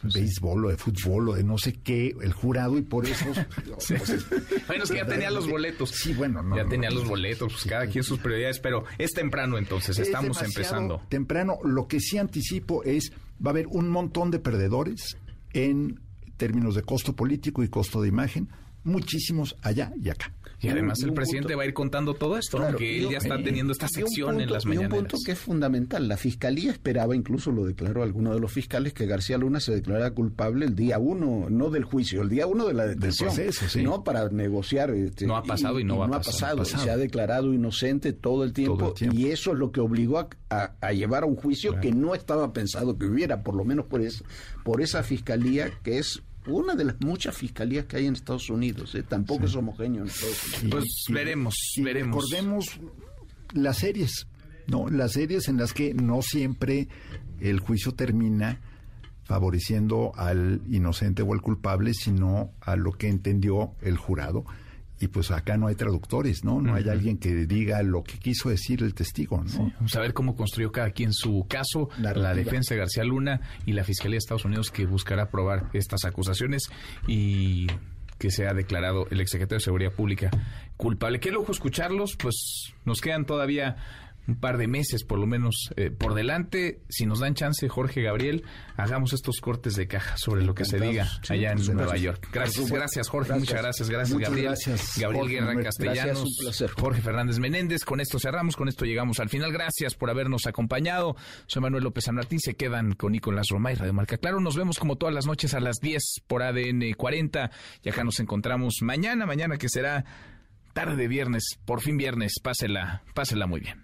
pues béisbol o de fútbol o de no sé qué, el jurado, y por eso. bueno, es que ya tenía los boletos. Sí, bueno, no. Ya tenía los boletos, pues cada quien sus prioridades, pero es temprano entonces, estamos empezando. Temprano, lo que sí anticipo es: va a haber un montón de perdedores en términos de costo político y costo de imagen, muchísimos allá y acá. Y además el presidente va a ir contando todo esto, que él ya está teniendo esta sección en las mañanas. Y un punto que es fundamental, la fiscalía esperaba, incluso lo declaró alguno de los fiscales, que García Luna se declarara culpable el día uno, no del juicio, el día uno de la detención, no para negociar. Este, no ha pasado y, no, va no ha pasado. Se ha declarado inocente todo el tiempo, y eso es lo que obligó a, llevar a un juicio que no estaba pensado que hubiera, por lo menos por, eso, por esa fiscalía que es una de las muchas fiscalías que hay en Estados Unidos. ¿eh? Tampoco es homogéneo en Estados Unidos. Pues veremos, veremos. Recordemos las series, ¿no? Las series en las que no siempre el juicio termina favoreciendo al inocente o al culpable, sino a lo que entendió el jurado y pues acá no hay traductores, ¿no? No hay alguien que diga lo que quiso decir el testigo, ¿no? A ver cómo construyó cada quien su caso, la, defensa de García Luna y la Fiscalía de Estados Unidos que buscará probar estas acusaciones y que se ha declarado el exsecretario de Seguridad Pública culpable. Qué lujo escucharlos, pues nos quedan todavía un par de meses por lo menos eh, por delante. Si nos dan chance, Jorge Gabriel, hagamos estos cortes de caja sobre lo que se diga allá en Nueva York. Gracias, gracias Jorge, muchas gracias, gracias Gabriel. Gracias, Gabriel Guerra Castellanos, Jorge Fernández Menéndez. Con esto cerramos, con esto llegamos al final. Gracias por habernos acompañado. Soy Manuel López San Martín, se quedan con Nicolás Romay, Radio Marca Claro. Nos vemos como todas las noches a las 10 por ADN 40 y acá nos encontramos mañana, mañana que será tarde de viernes, por fin viernes. Pásela, pásela muy bien.